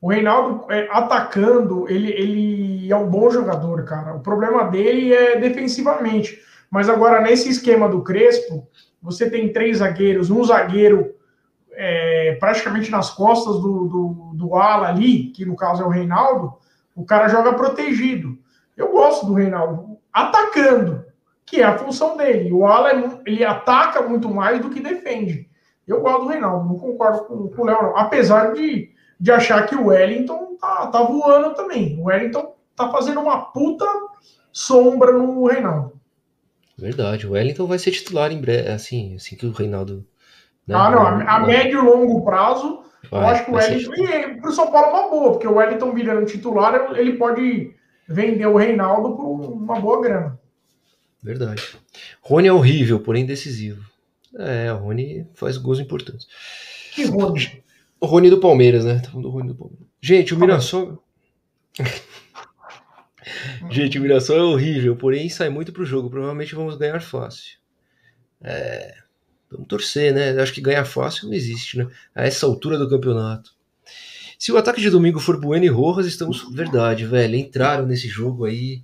O Reinaldo, é, atacando, ele, ele é um bom jogador, cara. O problema dele é defensivamente. Mas agora, nesse esquema do Crespo, você tem três zagueiros, um zagueiro é, praticamente nas costas do, do, do ala ali, que no caso é o Reinaldo, o cara joga protegido. Eu gosto do Reinaldo atacando. que é a função dele. O Ala é ele ataca muito mais do que defende. Eu gosto do Reinaldo, não concordo com, com o Léo. Apesar de, de achar que o Wellington tá, tá voando também. O Wellington tá fazendo uma puta sombra no Reinaldo. Verdade, o Wellington vai ser titular em breve, assim, assim que o Reinaldo. Né, ah, não, a, a médio e longo prazo, vai, eu acho que o Wellington. E pro São Paulo é uma boa, porque o Wellington virando titular, ele pode vender o Reinaldo por uma boa grana. Verdade. Rony é horrível, porém decisivo. É, o Rony faz gols importantes. Que Rony? O Rony do Palmeiras, né? Tá do Rony do Palmeiras. Gente, o Mirassol. Gente, o Mirassol é horrível, porém sai muito pro jogo. Provavelmente vamos ganhar fácil. É. Vamos torcer, né? Acho que ganhar fácil não existe, né? A essa altura do campeonato. Se o ataque de domingo for Bueno e Rojas, estamos. Verdade, velho. Entraram nesse jogo aí.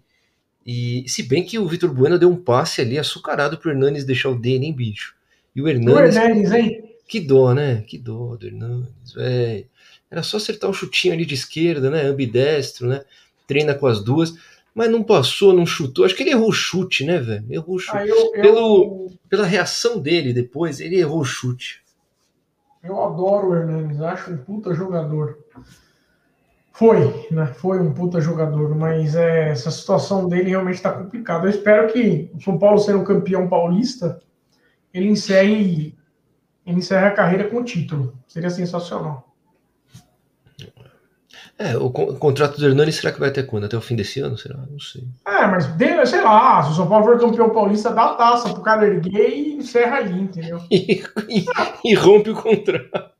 E se bem que o Vitor Bueno deu um passe ali açucarado pro Hernanes deixar o D, nem bicho. E o Hernanes. O Hernanes, hein? Que dó, né? Que dó do Hernanes, velho. Era só acertar um chutinho ali de esquerda, né? Ambidestro, né? Treina com as duas. Mas não passou, não chutou. Acho que ele errou o chute, né, velho? Errou o chute. Ah, eu, eu... Pelo, pela reação dele depois, ele errou o chute. Eu adoro o Hernanes, acho um puta jogador. Foi, né? Foi um puta jogador, mas é, essa situação dele realmente está complicada. Eu espero que o São Paulo sendo campeão paulista, ele encerre, ele encerre a carreira com o título. Seria sensacional. É, o, o contrato do Hernani será que vai até quando? Até o fim desse ano? Será? Não sei. É, mas sei lá, se o São Paulo for campeão paulista, dá a taça pro cara erguer e encerra ali, entendeu? e, e, e rompe o contrato.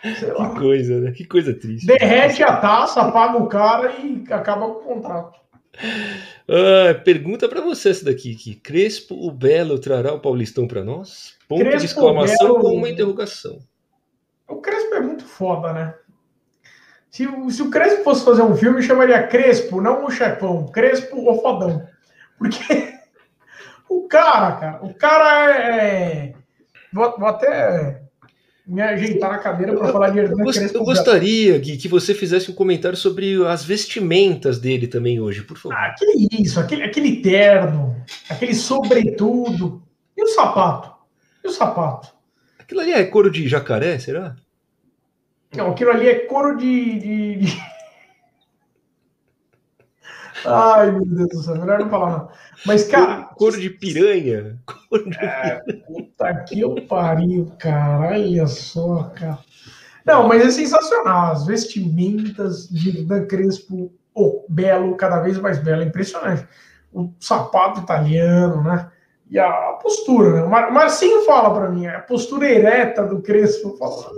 Que coisa, né? Que coisa triste. Derrete a taça, apaga o cara e acaba com o contrato. Ah, pergunta para você essa daqui, que Crespo, o Belo trará o Paulistão para nós? Ponto Crespo, de exclamação Belo... com uma interrogação. O Crespo é muito foda, né? Se, se o Crespo fosse fazer um filme, chamaria Crespo, não o chefão, Crespo o fodão. Porque o cara, cara, o cara é. Vou, vou até me ajeitar na cadeira para falar de Hernan eu. Eu gostaria, Gui, que você fizesse um comentário sobre as vestimentas dele também hoje, por favor. Ah, que isso, aquele, aquele terno, aquele sobretudo. E o sapato? E o sapato? Aquilo ali é couro de jacaré, será? Não, aquilo ali é couro de... de, de... Ai, meu Deus do céu, melhor não falar não. Mas, cara. Couro de piranha. Couro de é, puta que eu pariu, cara. Olha só, cara. Não, mas é sensacional. As vestimentas de Dan Crespo, oh, belo, cada vez mais belo, é impressionante. O sapato italiano, né? E a postura, né? O Marcinho fala para mim, a postura ereta do Crespo. Fala...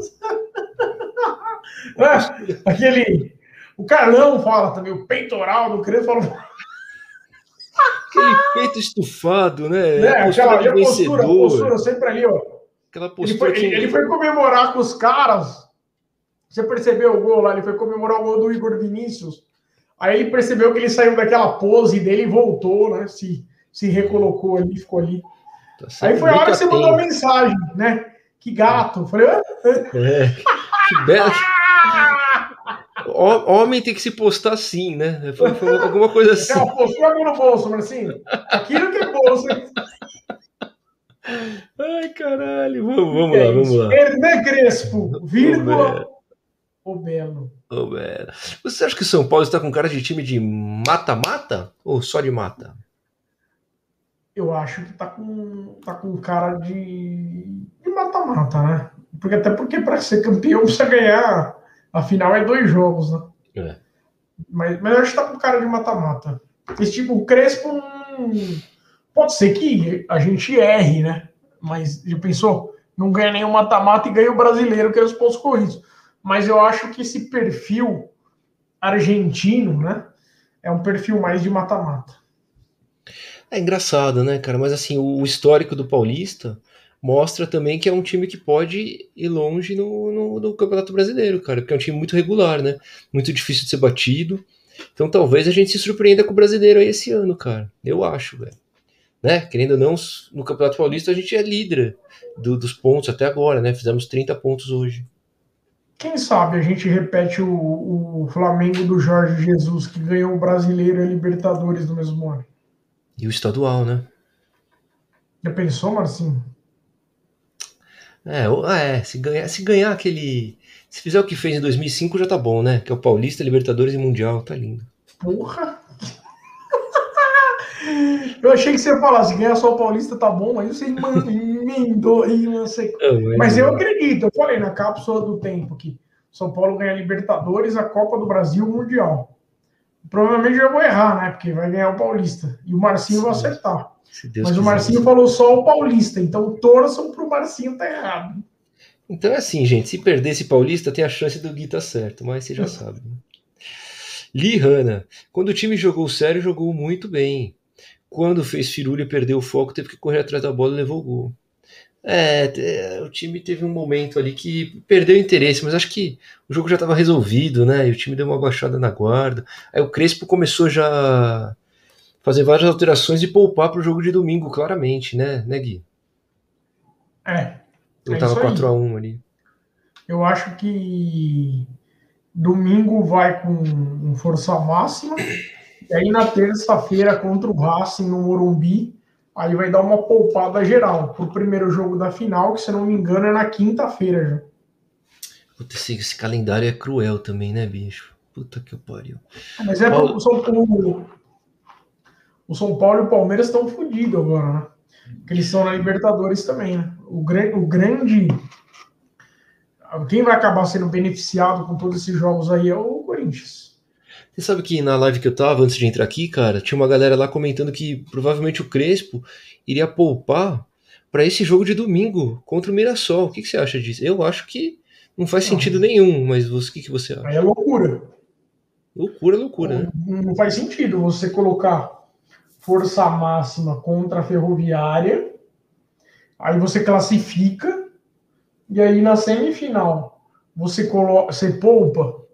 né? Aquele o Carlão fala também, o peitoral do Crespo fala. Aquele peito estufado, né? É, aquela postura, postura, postura, sempre ali, ó. Aquela postura. Ele foi, ele, ele foi comemorar com os caras. Você percebeu o gol lá? Ele foi comemorar o gol do Igor Vinícius. Aí ele percebeu que ele saiu daquela pose dele e voltou, né? Se, se recolocou ali, ficou ali. Tá Aí foi a hora que você mandou uma mensagem, né? Que gato. Eu falei, ah. é, que bela. Homem tem que se postar assim, né? Foi, foi alguma coisa assim. Ela postou a mão no bolso, mas assim, aquilo que é bolso. Ai, caralho. Vamos, vamos é lá, vamos lá. Hernan Crespo, vírgula, o Belo. O Belo. Você acha que o São Paulo está com cara de time de mata-mata ou só de mata? Eu acho que tá com, tá com cara de mata-mata, né? Porque, até porque para ser campeão precisa ganhar Afinal, é dois jogos, né? É. Mas, mas eu acho que tá com cara de mata-mata. Esse tipo, o Crespo hum, pode ser que a gente erre, né? Mas já pensou? Não ganha nenhum mata-mata e ganha o brasileiro, que é os pontos corridos. Mas eu acho que esse perfil argentino, né? É um perfil mais de mata-mata. É engraçado, né, cara? Mas assim, o histórico do Paulista mostra também que é um time que pode ir longe no, no, no, Campeonato Brasileiro, cara, porque é um time muito regular, né? Muito difícil de ser batido. Então talvez a gente se surpreenda com o brasileiro aí esse ano, cara. Eu acho, velho. Né? Querendo ou não, no Campeonato Paulista a gente é líder do, dos pontos até agora, né? Fizemos 30 pontos hoje. Quem sabe a gente repete o, o Flamengo do Jorge Jesus, que ganhou o brasileiro e a Libertadores no mesmo ano. E o estadual, né? Já pensou, Marcinho? É, é se, ganhar, se ganhar aquele. Se fizer o que fez em 2005 já tá bom, né? Que é o Paulista, Libertadores e Mundial, tá lindo. Porra! Eu achei que você ia falar, se ganhar só o Paulista tá bom, aí você emendou aí, não sei. Mas eu acredito, eu falei na cápsula do tempo que São Paulo ganha Libertadores, a Copa do Brasil o Mundial. Provavelmente eu vou errar, né? Porque vai ganhar o Paulista. E o Marcinho vai acertar. Mas o Marcinho falou só o Paulista, então torçam pro Marcinho tá errado. Então é assim, gente. Se perder esse Paulista, tem a chance do Gui estar tá certo, mas você já é. sabe. Né? Lee Hanna. Quando o time jogou sério, jogou muito bem. Quando fez firulha e perdeu o foco, teve que correr atrás da bola e levou o gol. É, o time teve um momento ali que perdeu o interesse, mas acho que o jogo já estava resolvido, né? E o time deu uma baixada na guarda. Aí o Crespo começou já a fazer várias alterações e poupar para o jogo de domingo, claramente, né, né Gui? É. Eu é tava 4x1 ali. Eu acho que domingo vai com força máxima. E aí na terça-feira contra o Racing no Morumbi, aí vai dar uma poupada geral pro primeiro jogo da final, que se não me engano é na quinta-feira já. Puta, esse, esse, calendário é cruel também, né, bicho? Puta que pariu. Mas é Paulo... o São Paulo. O São Paulo e o Palmeiras estão fodidos agora, né? Porque eles estão na Libertadores também, né? O, o grande. Quem vai acabar sendo beneficiado com todos esses jogos aí é o Corinthians. Você sabe que na live que eu tava, antes de entrar aqui, cara, tinha uma galera lá comentando que provavelmente o Crespo iria poupar para esse jogo de domingo contra o Mirassol. O que, que, você acha disso? Eu acho que não faz sentido nenhum, mas você, o que, que você acha? Aí é loucura. Loucura, loucura, não, né? Não faz sentido você colocar força máxima contra a ferroviária, aí você classifica, e aí na semifinal você, coloca, você poupa.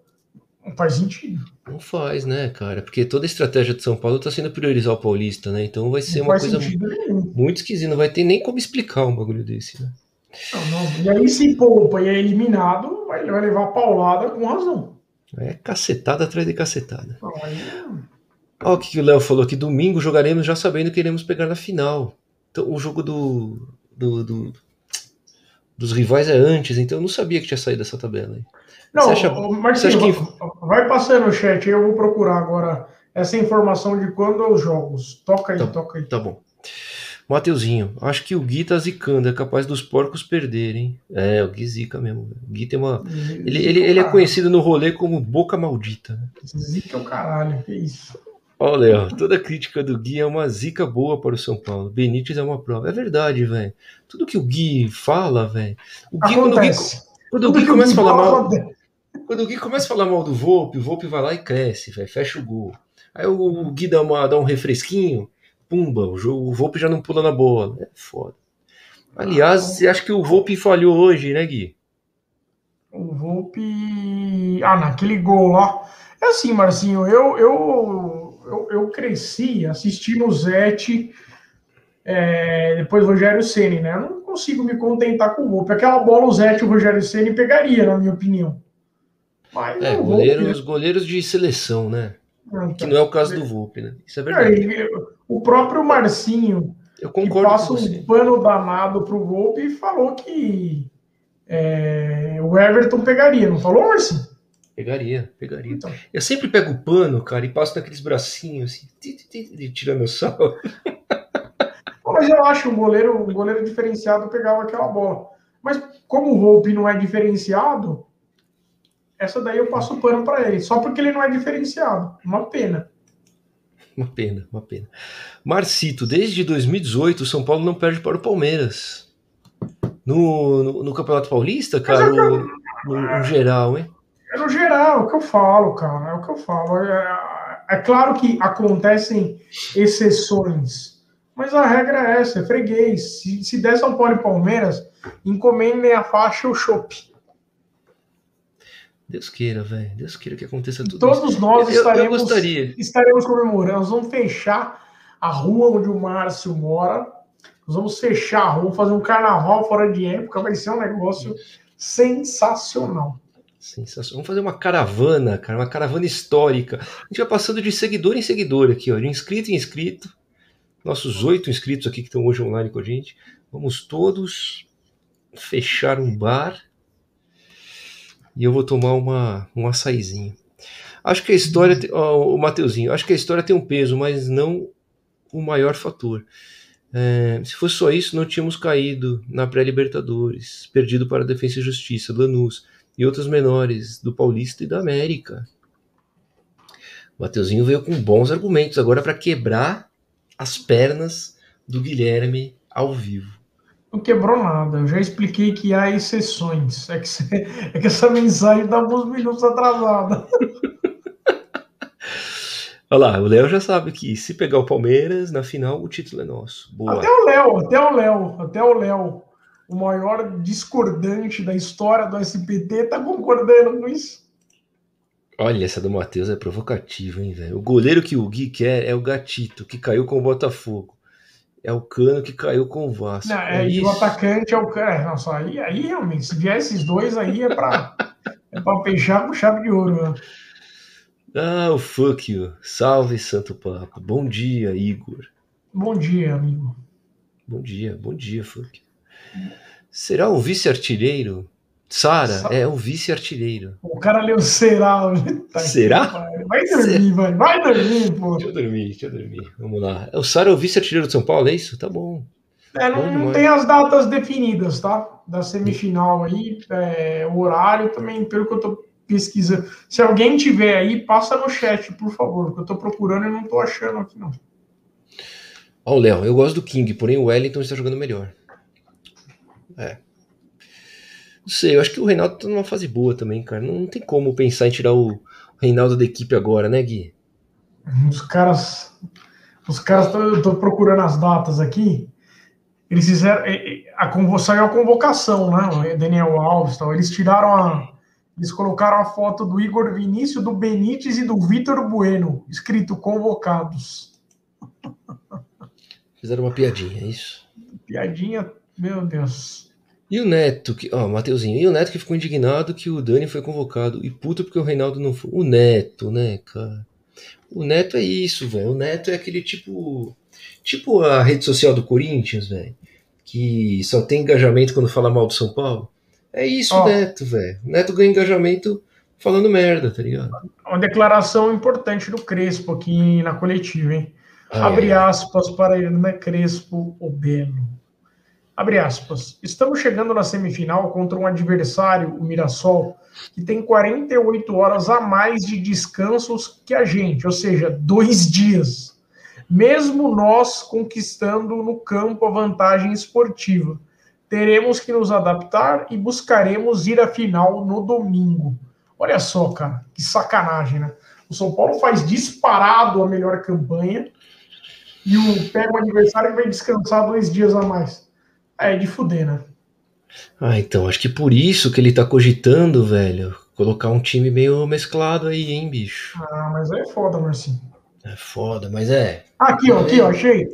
Não faz sentido. Não faz, né, cara? Porque toda a estratégia de São Paulo tá sendo priorizar o Paulista, né? Então vai ser não uma coisa muito esquisita. Não vai ter nem como explicar um bagulho desse, né? Não, não. E aí, se poupa e é eliminado, vai, vai levar paulada com razão. É cacetada atrás de cacetada. Não, aí... Olha o que o Léo falou aqui. Domingo jogaremos já sabendo que iremos pegar na final. Então, o jogo do, do, do dos rivais é antes, então eu não sabia que tinha saído essa tabela aí. Não, acha, Marcinho, que... vai passando no chat, eu vou procurar agora essa informação de quando os jogos. Toca aí, tá, toca aí. Tá bom. Mateuzinho, acho que o Gui tá zicando, é capaz dos porcos perderem. É, o Gui zica mesmo. O Gui tem uma. Ele, ele, ele é conhecido no rolê como boca maldita. Né? Zica é o caralho, que isso. Olha, toda crítica do Gui é uma zica boa para o São Paulo. Benítez é uma prova. É verdade, velho. Tudo que o Gui fala, velho. O Gui, quando o Gui, quando o Gui começa a falar mal. Quando o Gui começa a falar mal do Volpe, o Volpe vai lá e cresce, véio, fecha o gol. Aí o, o Gui dá, uma, dá um refresquinho, pumba, o, jogo, o Volpe já não pula na bola. É foda. Aliás, você acha que o Volpe falhou hoje, né, Gui? O Volpe. Ah, naquele gol lá. É assim, Marcinho, eu, eu, eu, eu cresci assistindo o Zete, é, depois o Rogério Ceni, né? Eu não consigo me contentar com o Volpe. Aquela bola o Zete e o Rogério Ceni pegaria, na minha opinião. Mas é, goleiros, Volpe, goleiros de seleção, né? Não, que não é o caso do Volpe, né? Isso é verdade. É, o próprio Marcinho, eu concordo que passa um pano danado pro Volpe e falou que é, o Everton pegaria, não falou, Marcinho? Pegaria, pegaria. Então. Eu sempre pego o pano, cara, e passo naqueles bracinhos assim, de tiranossauro. Mas eu acho um goleiro, um goleiro diferenciado pegava aquela bola. Mas como o Volpe não é diferenciado, essa daí eu passo o pano para ele, só porque ele não é diferenciado. Uma pena. Uma pena, uma pena. Marcito, desde 2018 o São Paulo não perde para o Palmeiras. No, no, no Campeonato Paulista, cara, no, no, no, geral, hein? É no geral, é o que eu falo, cara, é o que eu falo. É, é claro que acontecem exceções, mas a regra é essa, é freguês. Se, se der São Paulo e Palmeiras, encomendem a faixa e o chopp. Deus queira, velho. Deus queira que aconteça tudo Todos isso. nós eu, estaremos, eu estaremos comemorando. Nós vamos fechar a rua onde o Márcio mora. Nós vamos fechar a rua, fazer um carnaval fora de época. Vai ser um negócio sensacional. Sensacional. Vamos fazer uma caravana, cara, uma caravana histórica. A gente vai passando de seguidor em seguidor aqui, ó, de inscrito em inscrito. nossos oito inscritos aqui que estão hoje online com a gente, vamos todos fechar um bar e eu vou tomar uma, um açaizinho. Acho que a história, oh, o Mateuzinho, acho que a história tem um peso, mas não o maior fator. É, se fosse só isso, não tínhamos caído na pré-Libertadores, perdido para a Defesa e Justiça, Lanús e outros menores do Paulista e da América. O Mateuzinho veio com bons argumentos agora para quebrar as pernas do Guilherme ao vivo. Não quebrou nada, eu já expliquei que há exceções. É que, é que essa mensagem está alguns minutos atrasada. Olha lá, o Léo já sabe que se pegar o Palmeiras, na final o título é nosso. Boa. Até o Léo, até o Léo, até o Léo, o maior discordante da história do SPT, tá concordando com isso. Olha, essa do Matheus é provocativa, hein, velho? O goleiro que o Gui quer é o Gatito, que caiu com o Botafogo. É o Cano que caiu com o Vasco. Não, é, é e o atacante é o Cano. É, nossa, aí, aí realmente, se vier esses dois aí é pra, é pra fechar com chave de ouro, mano. Ah, o fuck you. Salve, Santo Papo. Bom dia, Igor. Bom dia, amigo. Bom dia, bom dia, fuck. Será o vice-artilheiro? Sara é o vice-artilheiro. O cara leu será. Tá Será? Vai dormir, vai. Vai dormir, pô. Deixa eu dormir, deixa eu dormir. Vamos lá. O Sara é o vice-artilheiro de São Paulo, é isso? Tá bom. É, não, não tem as datas definidas, tá? Da semifinal aí, é, o horário também, pelo que eu tô pesquisando. Se alguém tiver aí, passa no chat, por favor, que eu tô procurando e não tô achando aqui, não. Ó, o Léo, eu gosto do King, porém o Wellington está jogando melhor. É. Não sei, eu acho que o Reinaldo tá numa fase boa também, cara. Não, não tem como pensar em tirar o Reinaldo da equipe agora, né, Gui? Os caras. Os caras, eu tô procurando as datas aqui. Eles fizeram. A, saiu a convocação, né? Daniel Alves tal. Eles tiraram a. Eles colocaram a foto do Igor Vinícius, do Benítez e do Vitor Bueno, escrito convocados. Fizeram uma piadinha, é isso? Piadinha, meu Deus. E o Neto, que, ó, Mateuzinho, e o Neto que ficou indignado que o Dani foi convocado. E puto porque o Reinaldo não foi. O Neto, né, cara? O Neto é isso, velho. O Neto é aquele tipo. Tipo a rede social do Corinthians, velho. Que só tem engajamento quando fala mal do São Paulo. É isso, o Neto, velho. O Neto ganha engajamento falando merda, tá ligado? Uma declaração importante do Crespo aqui na coletiva, hein? Ah, Abre é. aspas para ele, né, Crespo, o Belo. Abre aspas. Estamos chegando na semifinal contra um adversário, o Mirassol, que tem 48 horas a mais de descansos que a gente, ou seja, dois dias. Mesmo nós conquistando no campo a vantagem esportiva, teremos que nos adaptar e buscaremos ir à final no domingo. Olha só, cara, que sacanagem, né? O São Paulo faz disparado a melhor campanha e o pega um adversário que vai descansar dois dias a mais. É de fuder, né? Ah, então, acho que por isso que ele tá cogitando, velho, colocar um time meio mesclado aí, hein, bicho. Ah, mas é foda, Marcinho. É foda, mas é. Aqui, ó, aqui, ó, achei.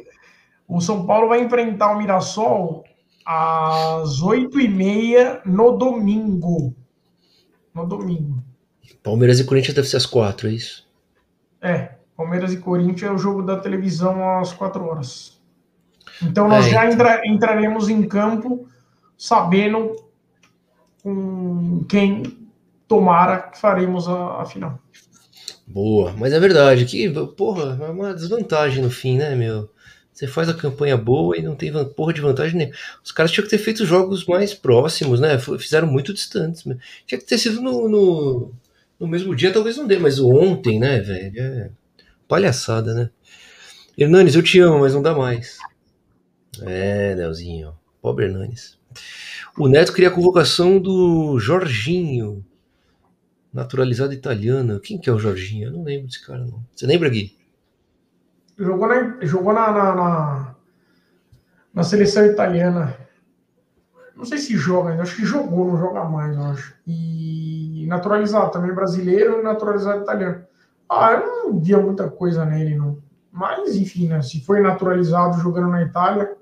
O São Paulo vai enfrentar o Mirassol às oito e meia no domingo. No domingo. Palmeiras e Corinthians deve ser às quatro, é isso? É, Palmeiras e Corinthians é o jogo da televisão às quatro horas. Então nós é, já então. entra, entraremos em campo sabendo com quem tomara que faremos a, a, final. Boa, mas é verdade que, porra, é uma desvantagem no fim, né, meu? Você faz a campanha boa e não tem porra de vantagem nenhuma. Os caras tinham que ter feito jogos mais próximos, né? Fizeram muito distantes. Tinha que ter sido no, no, no mesmo dia, talvez não dê, mas ontem, né, velho? É palhaçada, né? Hernanes, eu te amo, mas não dá mais. É, Leozinho. Pobre Hernanes. O Neto queria a convocação do Jorginho, naturalizado italiano. Quem que é o Jorginho? Eu não lembro desse cara, não. Você lembra, Gui? Jogou na, jogou na, na, na, na seleção italiana. Não sei se joga, acho que jogou, não joga mais, eu acho. E naturalizado também brasileiro e naturalizado italiano. Ah, eu não via muita coisa nele, não. Mas, enfim, né, se foi naturalizado jogando na Itália,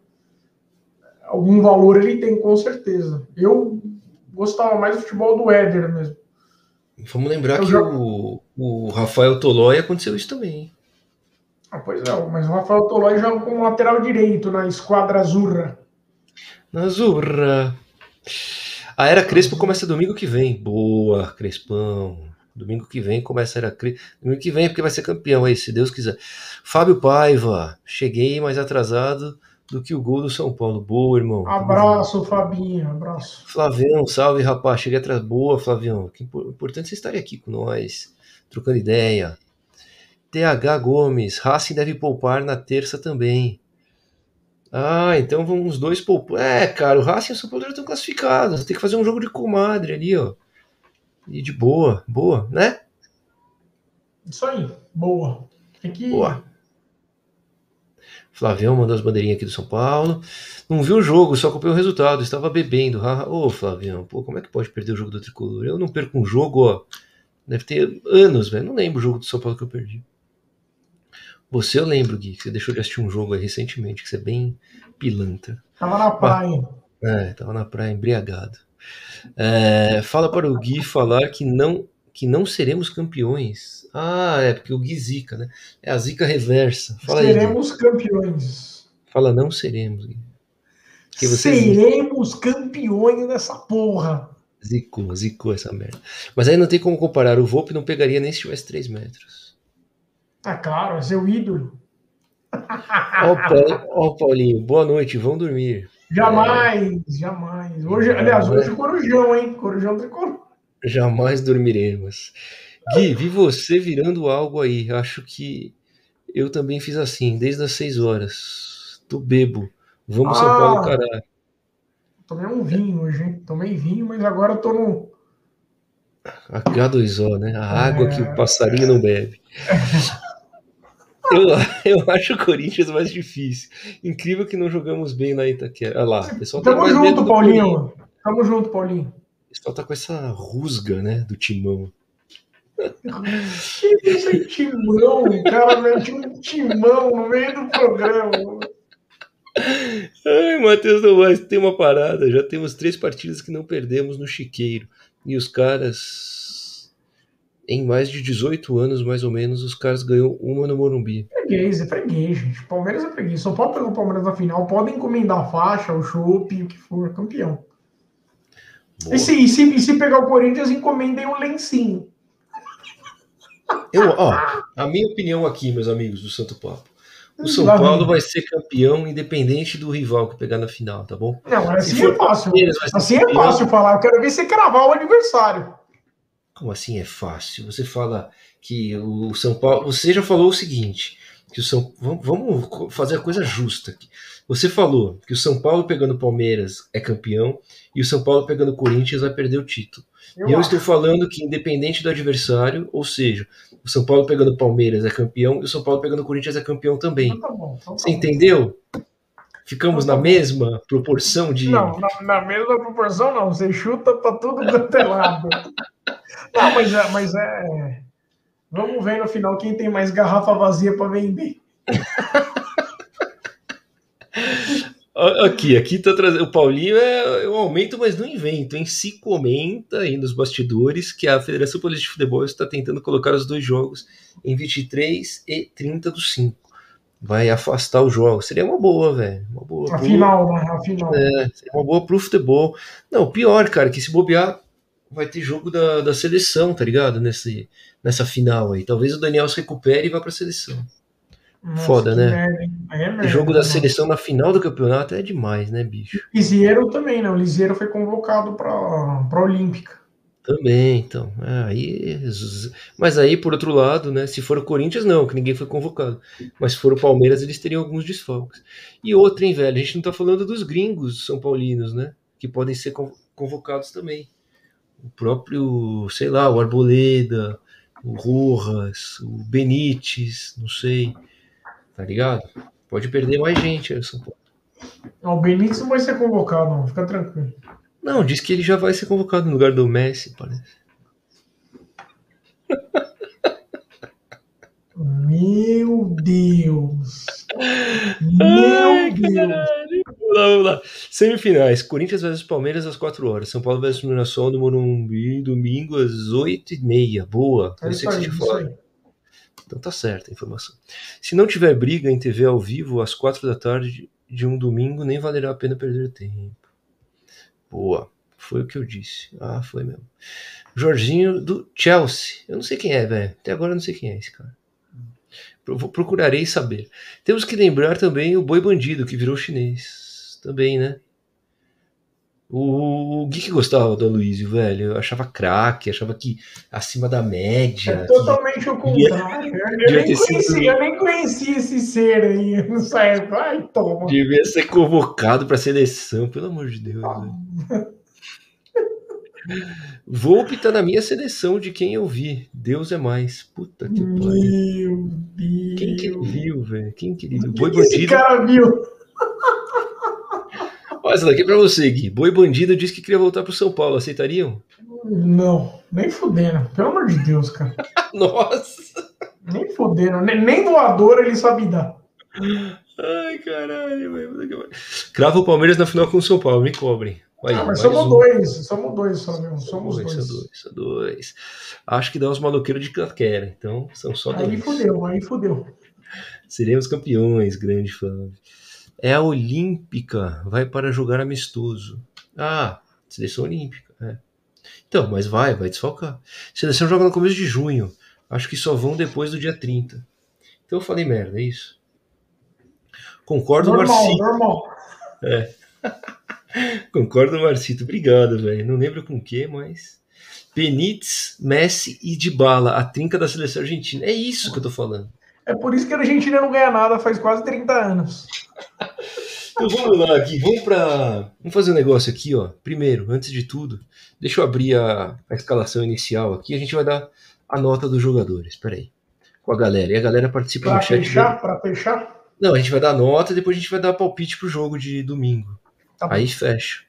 algum valor ele tem, com certeza. Eu gostava mais do futebol do Éder mesmo. Vamos lembrar eu que já... o, o Rafael Tolói aconteceu isso também. Ah, pois é, mas o Rafael Tolói joga como lateral direito na esquadra Azurra. Na Azurra. A Era Crespo começa domingo que vem. Boa, Crespão. Domingo que vem começa a Era Crespo. Domingo que vem porque vai ser campeão aí, se Deus quiser. Fábio Paiva. Cheguei mais atrasado do que o gol do São Paulo. Boa, irmão. Abraço, Fabinho. Abraço. Flavião, salve, rapaz. Cheguei atrás. Boa, Flavião. Que importante você estar aqui com nós, trocando ideia. TH Gomes, Racing deve poupar na terça também. Ah, então vamos dois poupar. É, cara, o Racing e o São Paulo já estão classificados. Tem que fazer um jogo de comadre ali, ó. E de boa, boa, né? Isso aí, boa. Tem que... Boa. Flavião mandou as bandeirinhas aqui do São Paulo. Não viu o jogo, só acompanhou o resultado. Estava bebendo. Ô, oh, Flavião, pô, como é que pode perder o jogo do Tricolor? Eu não perco um jogo, ó. Deve ter anos, velho. Não lembro o jogo do São Paulo que eu perdi. Você eu lembro, Gui, que você deixou de assistir um jogo aí recentemente, que você é bem pilantra. Tava na praia. É, tava na praia embriagado. É, fala para o Gui falar que não que não seremos campeões. Ah, é porque o Gui zica, né? É a zica reversa. Fala seremos aí, campeões. Fala, não seremos, Gui. seremos zica. campeões dessa porra. Zicou, zicou essa merda. Mas aí não tem como comparar. O Volpe não pegaria nem se tivesse 3 metros. Ah, claro, é seu ídolo. Ó o, Paulo, Paulinho, boa noite, vão dormir. Jamais, é... jamais. Hoje, aliás, hoje Corujão, hein? Corujão tricolor. Jamais dormiremos. Gui, vi você virando algo aí. Acho que eu também fiz assim, desde as 6 horas. Tô bebo. Vamos ah, São Paulo, caralho. Tomei um vinho hoje, hein? Tomei vinho, mas agora eu tô no. H2O, né? A água é... que o passarinho não bebe. Eu, eu acho o Corinthians mais difícil. Incrível que não jogamos bem na Itaquera. Olha lá, pessoal tá Tamo mais junto, Paulinho. Tamo junto, Paulinho. Pessoal tá com essa rusga, né, do timão. Que esse timão, cara, mete um timão no meio do programa. Ai, Matheus Novaes, tem uma parada. Já temos três partidas que não perdemos no Chiqueiro. E os caras em mais de 18 anos, mais ou menos, os caras ganham uma no Morumbi. Freguês, é freguês, gente. Palmeiras é freguês. Só pode pegar o Palmeiras na final, pode encomendar a faixa, o chopp, o que for, campeão. E se, e, se, e se pegar o Corinthians, encomendem um lencinho. Eu, ó, a minha opinião aqui, meus amigos do Santo Papo. O São Paulo vai ser campeão independente do rival que pegar na final, tá bom? Não, assim é fácil. Assim é fácil falar. Eu quero ver você cravar o adversário. Como assim é fácil? Você fala que o São Paulo. Você já falou o seguinte: que o São. Vamos fazer a coisa justa aqui. Você falou que o São Paulo pegando o Palmeiras é campeão e o São Paulo pegando o Corinthians vai perder o título. Eu e eu estou falando que, independente do adversário, ou seja, o São Paulo pegando o Palmeiras é campeão e o São Paulo pegando o Corinthians é campeão também. Então tá bom, então tá Você entendeu? Ficamos então, tá na mesma proporção de. Não, na, na, mesma proporção não. Você chuta para tudo quanto é lado. Não, mas é, mas é. Vamos ver no final quem tem mais garrafa vazia para vender. Aqui, aqui tá trazendo. O Paulinho é um aumento, mas não invento, hein? Se comenta aí nos bastidores que a Federação Paulista de Futebol está tentando colocar os dois jogos em 23 e 30 do 5. Vai afastar o jogo. Seria uma boa, velho. Uma boa. A boa. final, né? A final. É, seria uma boa pro futebol. Não, pior, cara, que se bobear, vai ter jogo da, da seleção, tá ligado? Nesse, nessa final aí. Talvez o Daniel se recupere e vá pra seleção. Nossa, Foda, né? Merda, é jogo da seleção na final do campeonato é demais, né, bicho? Lisieiro também, não. Lisieiro foi convocado pra, pra Olímpica. Também, então. É, aí, mas aí, por outro lado, né? Se for o Corinthians, não, que ninguém foi convocado. Mas se for o Palmeiras, eles teriam alguns desfalques. E outra, hein, velho? A gente não tá falando dos gringos são paulinos, né? Que podem ser convocados também o próprio, sei lá, o Arboleda, o Rojas, o Benítez, não sei, tá ligado? Pode perder mais gente aí, São Paulo. Não, o Benítez não vai ser convocado, não, fica tranquilo. Não, diz que ele já vai ser convocado no lugar do Messi, parece. Meu Deus! Meu Ai, Deus! Vamos lá, vamos lá. Semifinais: Corinthians vs Palmeiras às 4 horas. São Paulo vs Mirassol no Morumbi, domingo às 8 e meia. Boa. É isso aí, isso aí. Então tá certa a informação. Se não tiver briga em TV ao vivo às quatro da tarde de um domingo, nem valerá a pena perder tempo. Boa. Foi o que eu disse. Ah, foi mesmo. Jorginho do Chelsea. Eu não sei quem é, velho. Até agora eu não sei quem é esse cara. Procurarei saber. Temos que lembrar também o Boi Bandido, que virou chinês. Também, né? O, o Gui que gostava do Aloysio, velho, eu achava craque, achava que acima da média. É totalmente que... o contrário. Eu, nem conhecia, sido... eu nem conhecia esse ser aí nessa época. Ai, toma. Devia ser convocado para seleção, pelo amor de Deus. Ah. Volpe tá na minha seleção de quem eu vi. Deus é mais. Puta que pariu. Quem que ele viu, velho? Quem que ele viu? Boi que Bandido. Esse cara viu. Essa daqui é pra você, Gui. Boi Bandido disse que queria voltar pro São Paulo. Aceitariam? Não, nem fudendo. Pelo amor de Deus, cara. Nossa. Nem fudendo. Nem, nem doador ele sabe dar. Ai, caralho, velho. Crava o Palmeiras na final com o São Paulo. Me cobrem. Aí, ah, mas somos um. dois, somos dois só mesmo, somos dois. São dois, são dois. Acho que dá uns maluqueiros de quer, então são só dois. Aí fudeu, aí fudeu. Seremos campeões, grande fã. É a Olímpica, vai para jogar amistoso. Ah, seleção olímpica, é. Então, mas vai, vai desfalcar. Seleção joga no começo de junho. Acho que só vão depois do dia 30. Então eu falei merda, é isso. Concordo, normal, Marcinho. Normal. É. Concordo, Marcito. Obrigado, velho. Não lembro com o que, mas. Benítez, Messi e Dybala, a trinca da seleção argentina. É isso que eu tô falando. É por isso que a Argentina não ganha nada faz quase 30 anos. Então vamos lá aqui, vamos para, vamos fazer um negócio aqui, ó. Primeiro, antes de tudo, deixa eu abrir a, a escalação inicial aqui. A gente vai dar a nota dos jogadores. Espera aí, com a galera. E a galera participa pra no chat. Fechar, Para fechar? Não, a gente vai dar a nota, depois a gente vai dar palpite pro jogo de domingo. Tá aí fecha.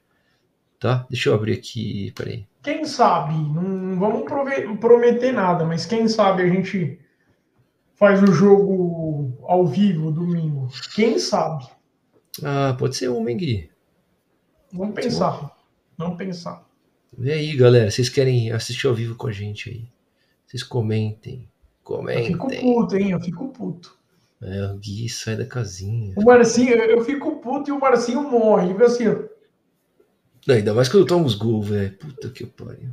Tá? Deixa eu abrir aqui. Peraí. Quem sabe? Não vamos prometer nada, mas quem sabe a gente faz o jogo ao vivo domingo. Quem sabe? Ah, pode ser um, Gui. Vamos pensar. Vamos pensar. Vê aí, galera. Vocês querem assistir ao vivo com a gente aí? Vocês comentem. Comentem. Eu fico puto, hein? Eu fico puto. É, o Gui sai da casinha. O Marcinho, eu fico puto e o Marcinho morre. Fica assim, ó. Não, ainda mais quando toma os gols, velho. Puta que pariu.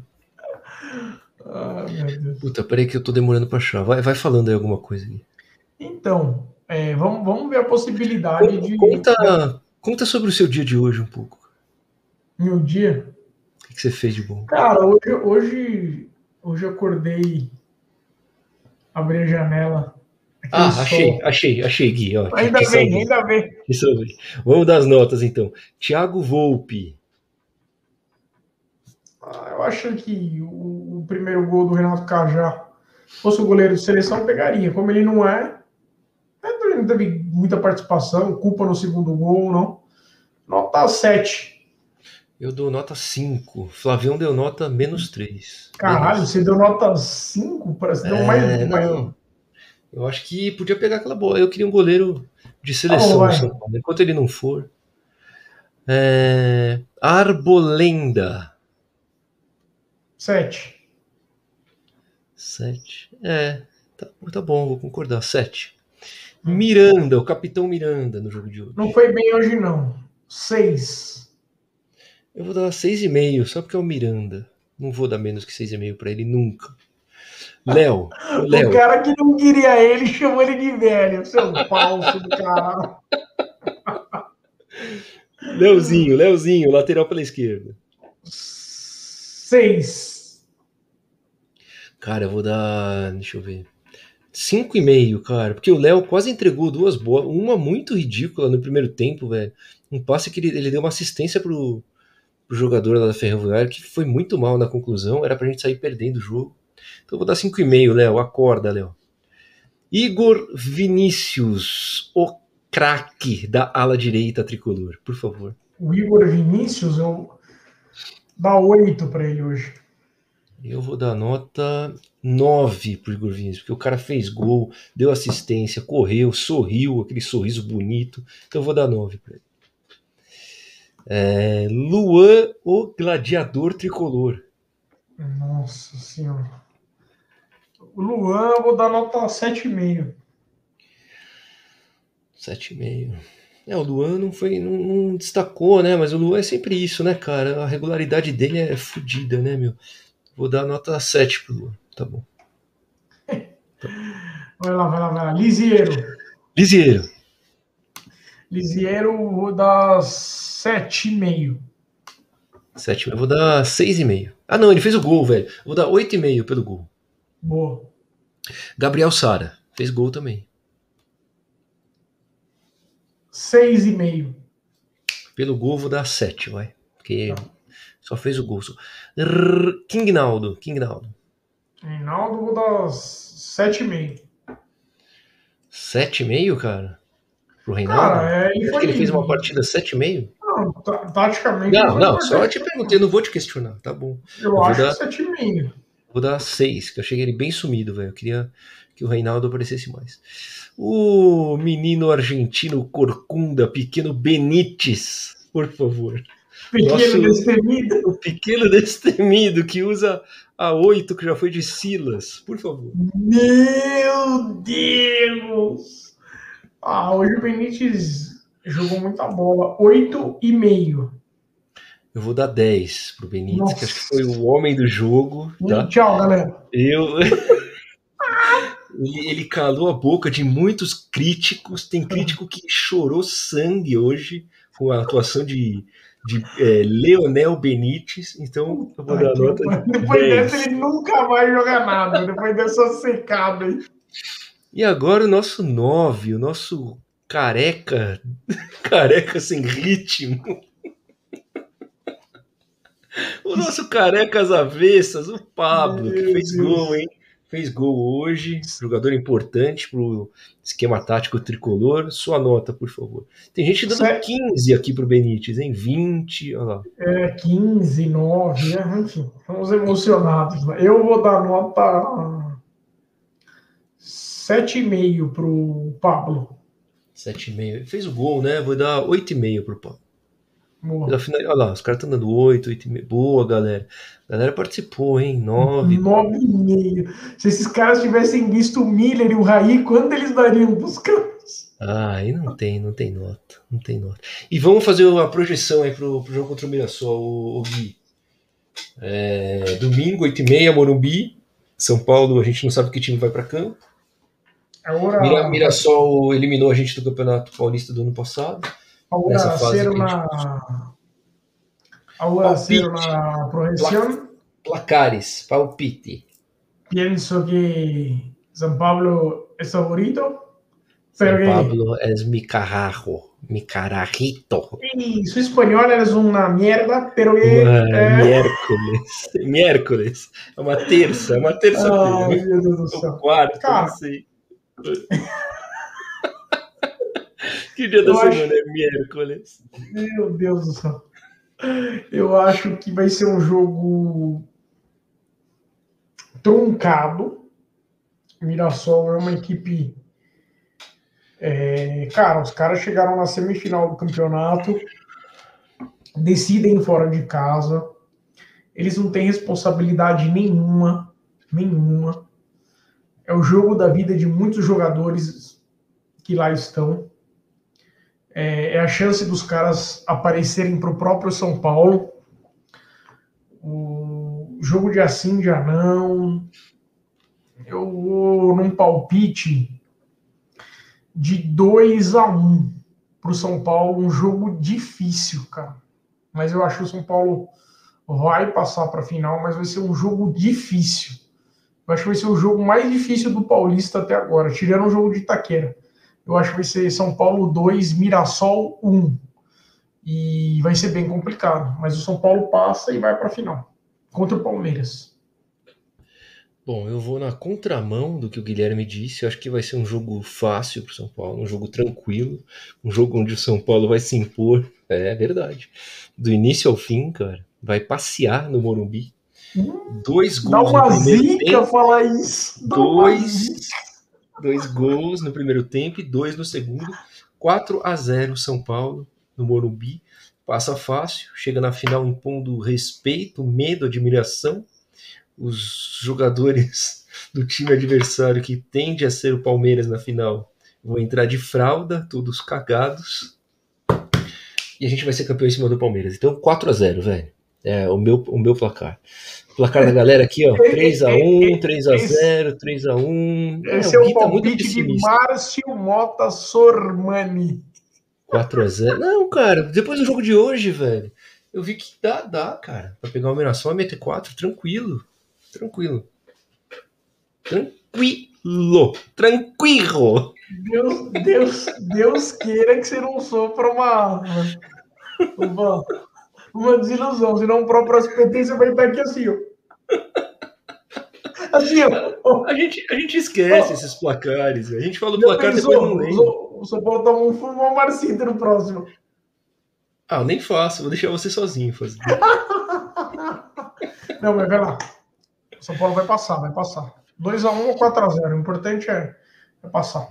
Ah. Puta, peraí que eu tô demorando pra achar. Vai, vai falando aí alguma coisa. Gui. Então, é, vamos, vamos ver a possibilidade conta, de. Conta, conta sobre o seu dia de hoje um pouco. Meu dia? O que você fez de bom? Cara, hoje, hoje, hoje eu acordei, abri a janela ah, achei, achei, achei, Gui. Ó, ainda bem, ainda bem. Vamos dar as notas então. Thiago Volpe. Ah, eu acho que o, o, primeiro gol do Renato Cajá fosse o goleiro de seleção, pegaria. Como ele não é, ele não teve muita participação, culpa no segundo gol, não. Nota 7. Eu dou nota 5. Flavião deu nota menos 3. Caralho, menos. você deu nota 5? Parece é, deu mais. Não. Eu acho que podia pegar aquela bola. Eu queria um goleiro de seleção oh, enquanto ele não for. É... Arbolenda. Sete. Sete. É, tá, tá bom, vou concordar. Sete. Miranda, o capitão Miranda no jogo de hoje. Não foi bem hoje, não. Seis. Eu vou dar seis e meio, só porque é o Miranda. Não vou dar menos que seis e meio para ele nunca. Léo. O cara que não queria ele chamou ele de velho, seu falso do cara. Léozinho, Léozinho, lateral pela esquerda. Seis. Cara, eu vou dar. Deixa eu ver. Cinco e meio, cara. Porque o Léo quase entregou duas bolas. Uma muito ridícula no primeiro tempo, velho. Um passe que ele, ele deu uma assistência pro, pro jogador lá da Ferroviária que foi muito mal na conclusão. Era pra gente sair perdendo o jogo. Então eu vou dar 5,5, Léo. Acorda, Léo. Igor Vinícius, o craque da ala direita tricolor, por favor. O Igor Vinícius, eu dá 8 para ele hoje. Eu vou dar nota 9 pro Igor Vinícius, porque o cara fez gol, deu assistência, correu, sorriu, aquele sorriso bonito. Então eu vou dar 9 para ele. É, Luan, o gladiador tricolor. Nossa senhora. O Luan, eu vou dar nota 7,5. 7,5. É, o Luan não foi. Não, não, destacou, né? Mas o Luan é sempre isso, né, cara? A regularidade dele é fodida, né, meu? Vou dar nota 7 pro Luan. Tá bom. Vai lá, vai lá, vai lá. Lisieiro. Lisieiro. Lisieiro, vou dar 7,5. 7,5. Eu vou dar 6,5. Ah, não, ele fez o gol, velho. Vou dar 8,5 pelo gol. Boa. Gabriel Sara. Fez gol também. 6,5. Pelo gol, vou dar 7, vai. Porque tá. só fez o gol. Rrr, King Naldo. King Naldo. King Naldo, vou dar 7,5. 7,5, cara? Pro Reinaldo? Cara, é, ele, ele fez uma partida 7,5? Não, taticamente. Não, não, só te perguntei, não vou te questionar, tá bom. Eu, eu acho dar, 7,5. Vou dar 6, que eu achei ele bem sumido, velho. Eu queria que o Reinaldo aparecesse mais. O menino argentino Corcunda, pequeno Benítez, por favor. Pequeno Nosso, destemido. O pequeno destemido que usa a 8, que já foi de Silas, por favor. Meu Deus! Ah, hoje o Benítez jogou muita bola. 8,5. Eu vou dar 10 pro Benítez, Nossa. que acho que foi o homem do jogo. Tá? Tchau, galera. Eu. ele, ele calou a boca de muitos críticos. Tem crítico que chorou sangue hoje com a atuação de, de é, Leonel Benítez. Então, eu vou dar a nota. Depois 10. dessa, ele nunca vai jogar nada. Depois dessa secada aí. E agora o nosso 9, o nosso careca, careca sem ritmo. O nosso carecas avessas, o Pablo, que fez gol, hein? Fez gol hoje, jogador importante pro esquema tático tricolor. Sua nota, por favor. Tem gente dando Certo. 15 aqui pro Benítez, hein? 20, olha lá. É, 15, 9, né? enfim, estamos emocionados. Né? Eu vou dar nota 7,5 pro Pablo. 7,5. Fez o gol, né? Vou dar 8,5 pro Pablo. Boa. Final, olha lá, os caras estão dando 8, 8,5. Boa, galera. A galera participou, hein? 9. 9,5. Se esses caras tivessem visto o Miller e o Raí, quanto eles dariam pros caras? Ah, aí não tem, não tem nota. Não tem nota. E vamos fazer a projeção aí pro, pro jogo contra o Mirassol, o, o Gui. É, domingo, 8h30, Morumbi. São Paulo, a gente não sabe que time vai para campo. Agora... Mira, Mirassol eliminou a gente do Campeonato Paulista do ano passado. Ahora hacer una, ahora hacer una proyección. Placares, palpite. Pienso que San Pablo es favorito. San Pablo es mi carajo, mi carajito. Y su español es una mierda, pero é, é... Miércoles, miércoles, é uma terça, é uma terça-feira. Ai, meu Deus do céu. quarto, Cara, não sei. Que dia da eu semana acho... é miércoles? Meu Deus do céu. Eu acho que vai ser um jogo truncado. Mirassol é uma equipe. É... Cara, os caras chegaram na semifinal do campeonato, decidem fora de casa, eles não têm responsabilidade nenhuma, nenhuma. É o jogo da vida de muitos jogadores que lá estão é, é a chance dos caras aparecerem para o próprio São Paulo. O jogo de assim já não. Eu vou num palpite de 2 a 1 um para o São Paulo, um jogo difícil, cara. Mas eu acho que o São Paulo vai passar para a final, mas vai ser um jogo difícil. Eu acho que vai ser o jogo mais difícil do Paulista até agora, tirando o jogo de Itaquera. Eu acho que vai ser São Paulo 2, Mirassol 1. E vai ser bem complicado. Mas o São Paulo passa e vai para a final. Contra o Palmeiras. Bom, eu vou na contramão do que o Guilherme disse. Eu acho que vai ser um jogo fácil para o São Paulo, um jogo tranquilo, um jogo onde o São Paulo vai se impor. É, verdade. Do início ao fim, cara, vai passear no Morumbi. Hum, dois gols. Dá uma zica falar isso. Dá dois dois gols no primeiro tempo e dois no segundo. 4 a 0 São Paulo no Morumbi. Passa fácil, chega na final impondo respeito, medo, admiração. Os jogadores do time adversário que tende a ser o Palmeiras na final. Vou entrar de fralda, todos cagados. E a gente vai ser campeão em cima do Palmeiras. Então 4 a 0 velho. É o meu, o meu placar. O placar da galera aqui, ó. 3x1, 3x0, 3x1. Esse é, o, é o tá palpite de Márcio Mota Sormani. 4x0. Não, cara, depois do jogo de hoje, velho, eu vi que dá, dá, cara. Pra pegar uma Mirassol e meter 4, tranquilo. Tranquilo. Tranquilo. Tranquilo. Deus, Deus, Deus queira que você não sofra uma, uma, uma desilusão, senão o próprio SPT você vai estar aqui assim, ó. Assim, ó. A gente, a gente esquece oh. esses placares. A gente fala do placar pensou, depois não lembra. O São Paulo toma um fumão Marcinta no próximo. Ah, nem faço, vou deixar você sozinho fazer. não, mas vai lá. O São Paulo vai passar, vai passar. 2x1 ou 4x0. O importante é, é passar.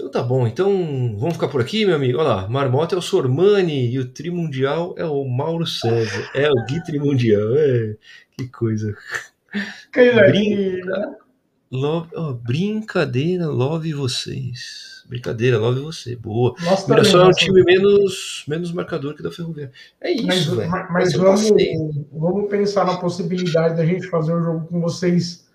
Então tá bom, então vamos ficar por aqui, meu amigo. Olha lá, Marmota é o Sormani e o Trimundial é o Mauro César. É o Gui Trimundial. É, que coisa. Brinca... Love... Oh, brincadeira, love vocês. Brincadeira, love você. Boa. Nossa, Mirassol é um time menos, menos marcador que da Ferroviária. É isso, velho. Mas, mas vamos, vamos pensar na possibilidade da gente fazer o um jogo com vocês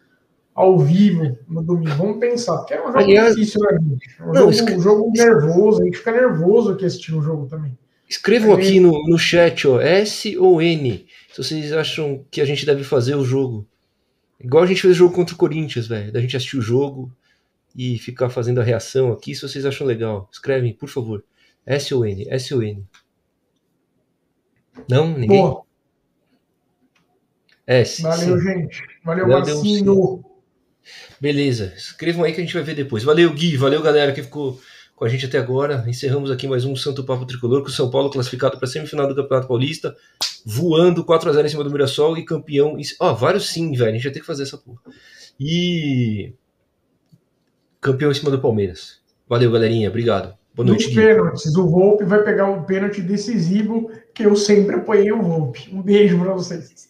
ao vivo no domingo. Vamos pensar, porque é um jogo Aliás, difícil, né, gente? Um, não, jogo, um jogo nervoso, a gente fica nervoso aqui assistindo o jogo também. Escrevam é aqui no, no chat, ó, S ou N, se vocês acham que a gente deve fazer o jogo. Igual a gente fez o jogo contra o Corinthians, velho. Da gente assistir o jogo, e ficar fazendo a reação aqui se vocês acham legal. Escrevem, por favor. S ou N, S ou N. Não? Ninguém? Boa. S. Valeu, sim. gente. Valeu, Marcinho. Beleza. Escrevam aí que a gente vai ver depois. Valeu, Gui. Valeu, galera que ficou com a gente até agora. Encerramos aqui mais um Santo Papo Tricolor com o São Paulo classificado para a semifinal do Campeonato Paulista, voando 4 a 0 em cima do Mirassol e campeão. Ó, oh, vários sim, velho. A gente vai ter que fazer essa porra. E campeão em cima do Palmeiras. Valeu, galerinha. Obrigado. Boa noite. Nos pênaltis, o Volpe vai pegar um pênalti decisivo que eu sempre apoiei o Volpe. Um beijo para vocês.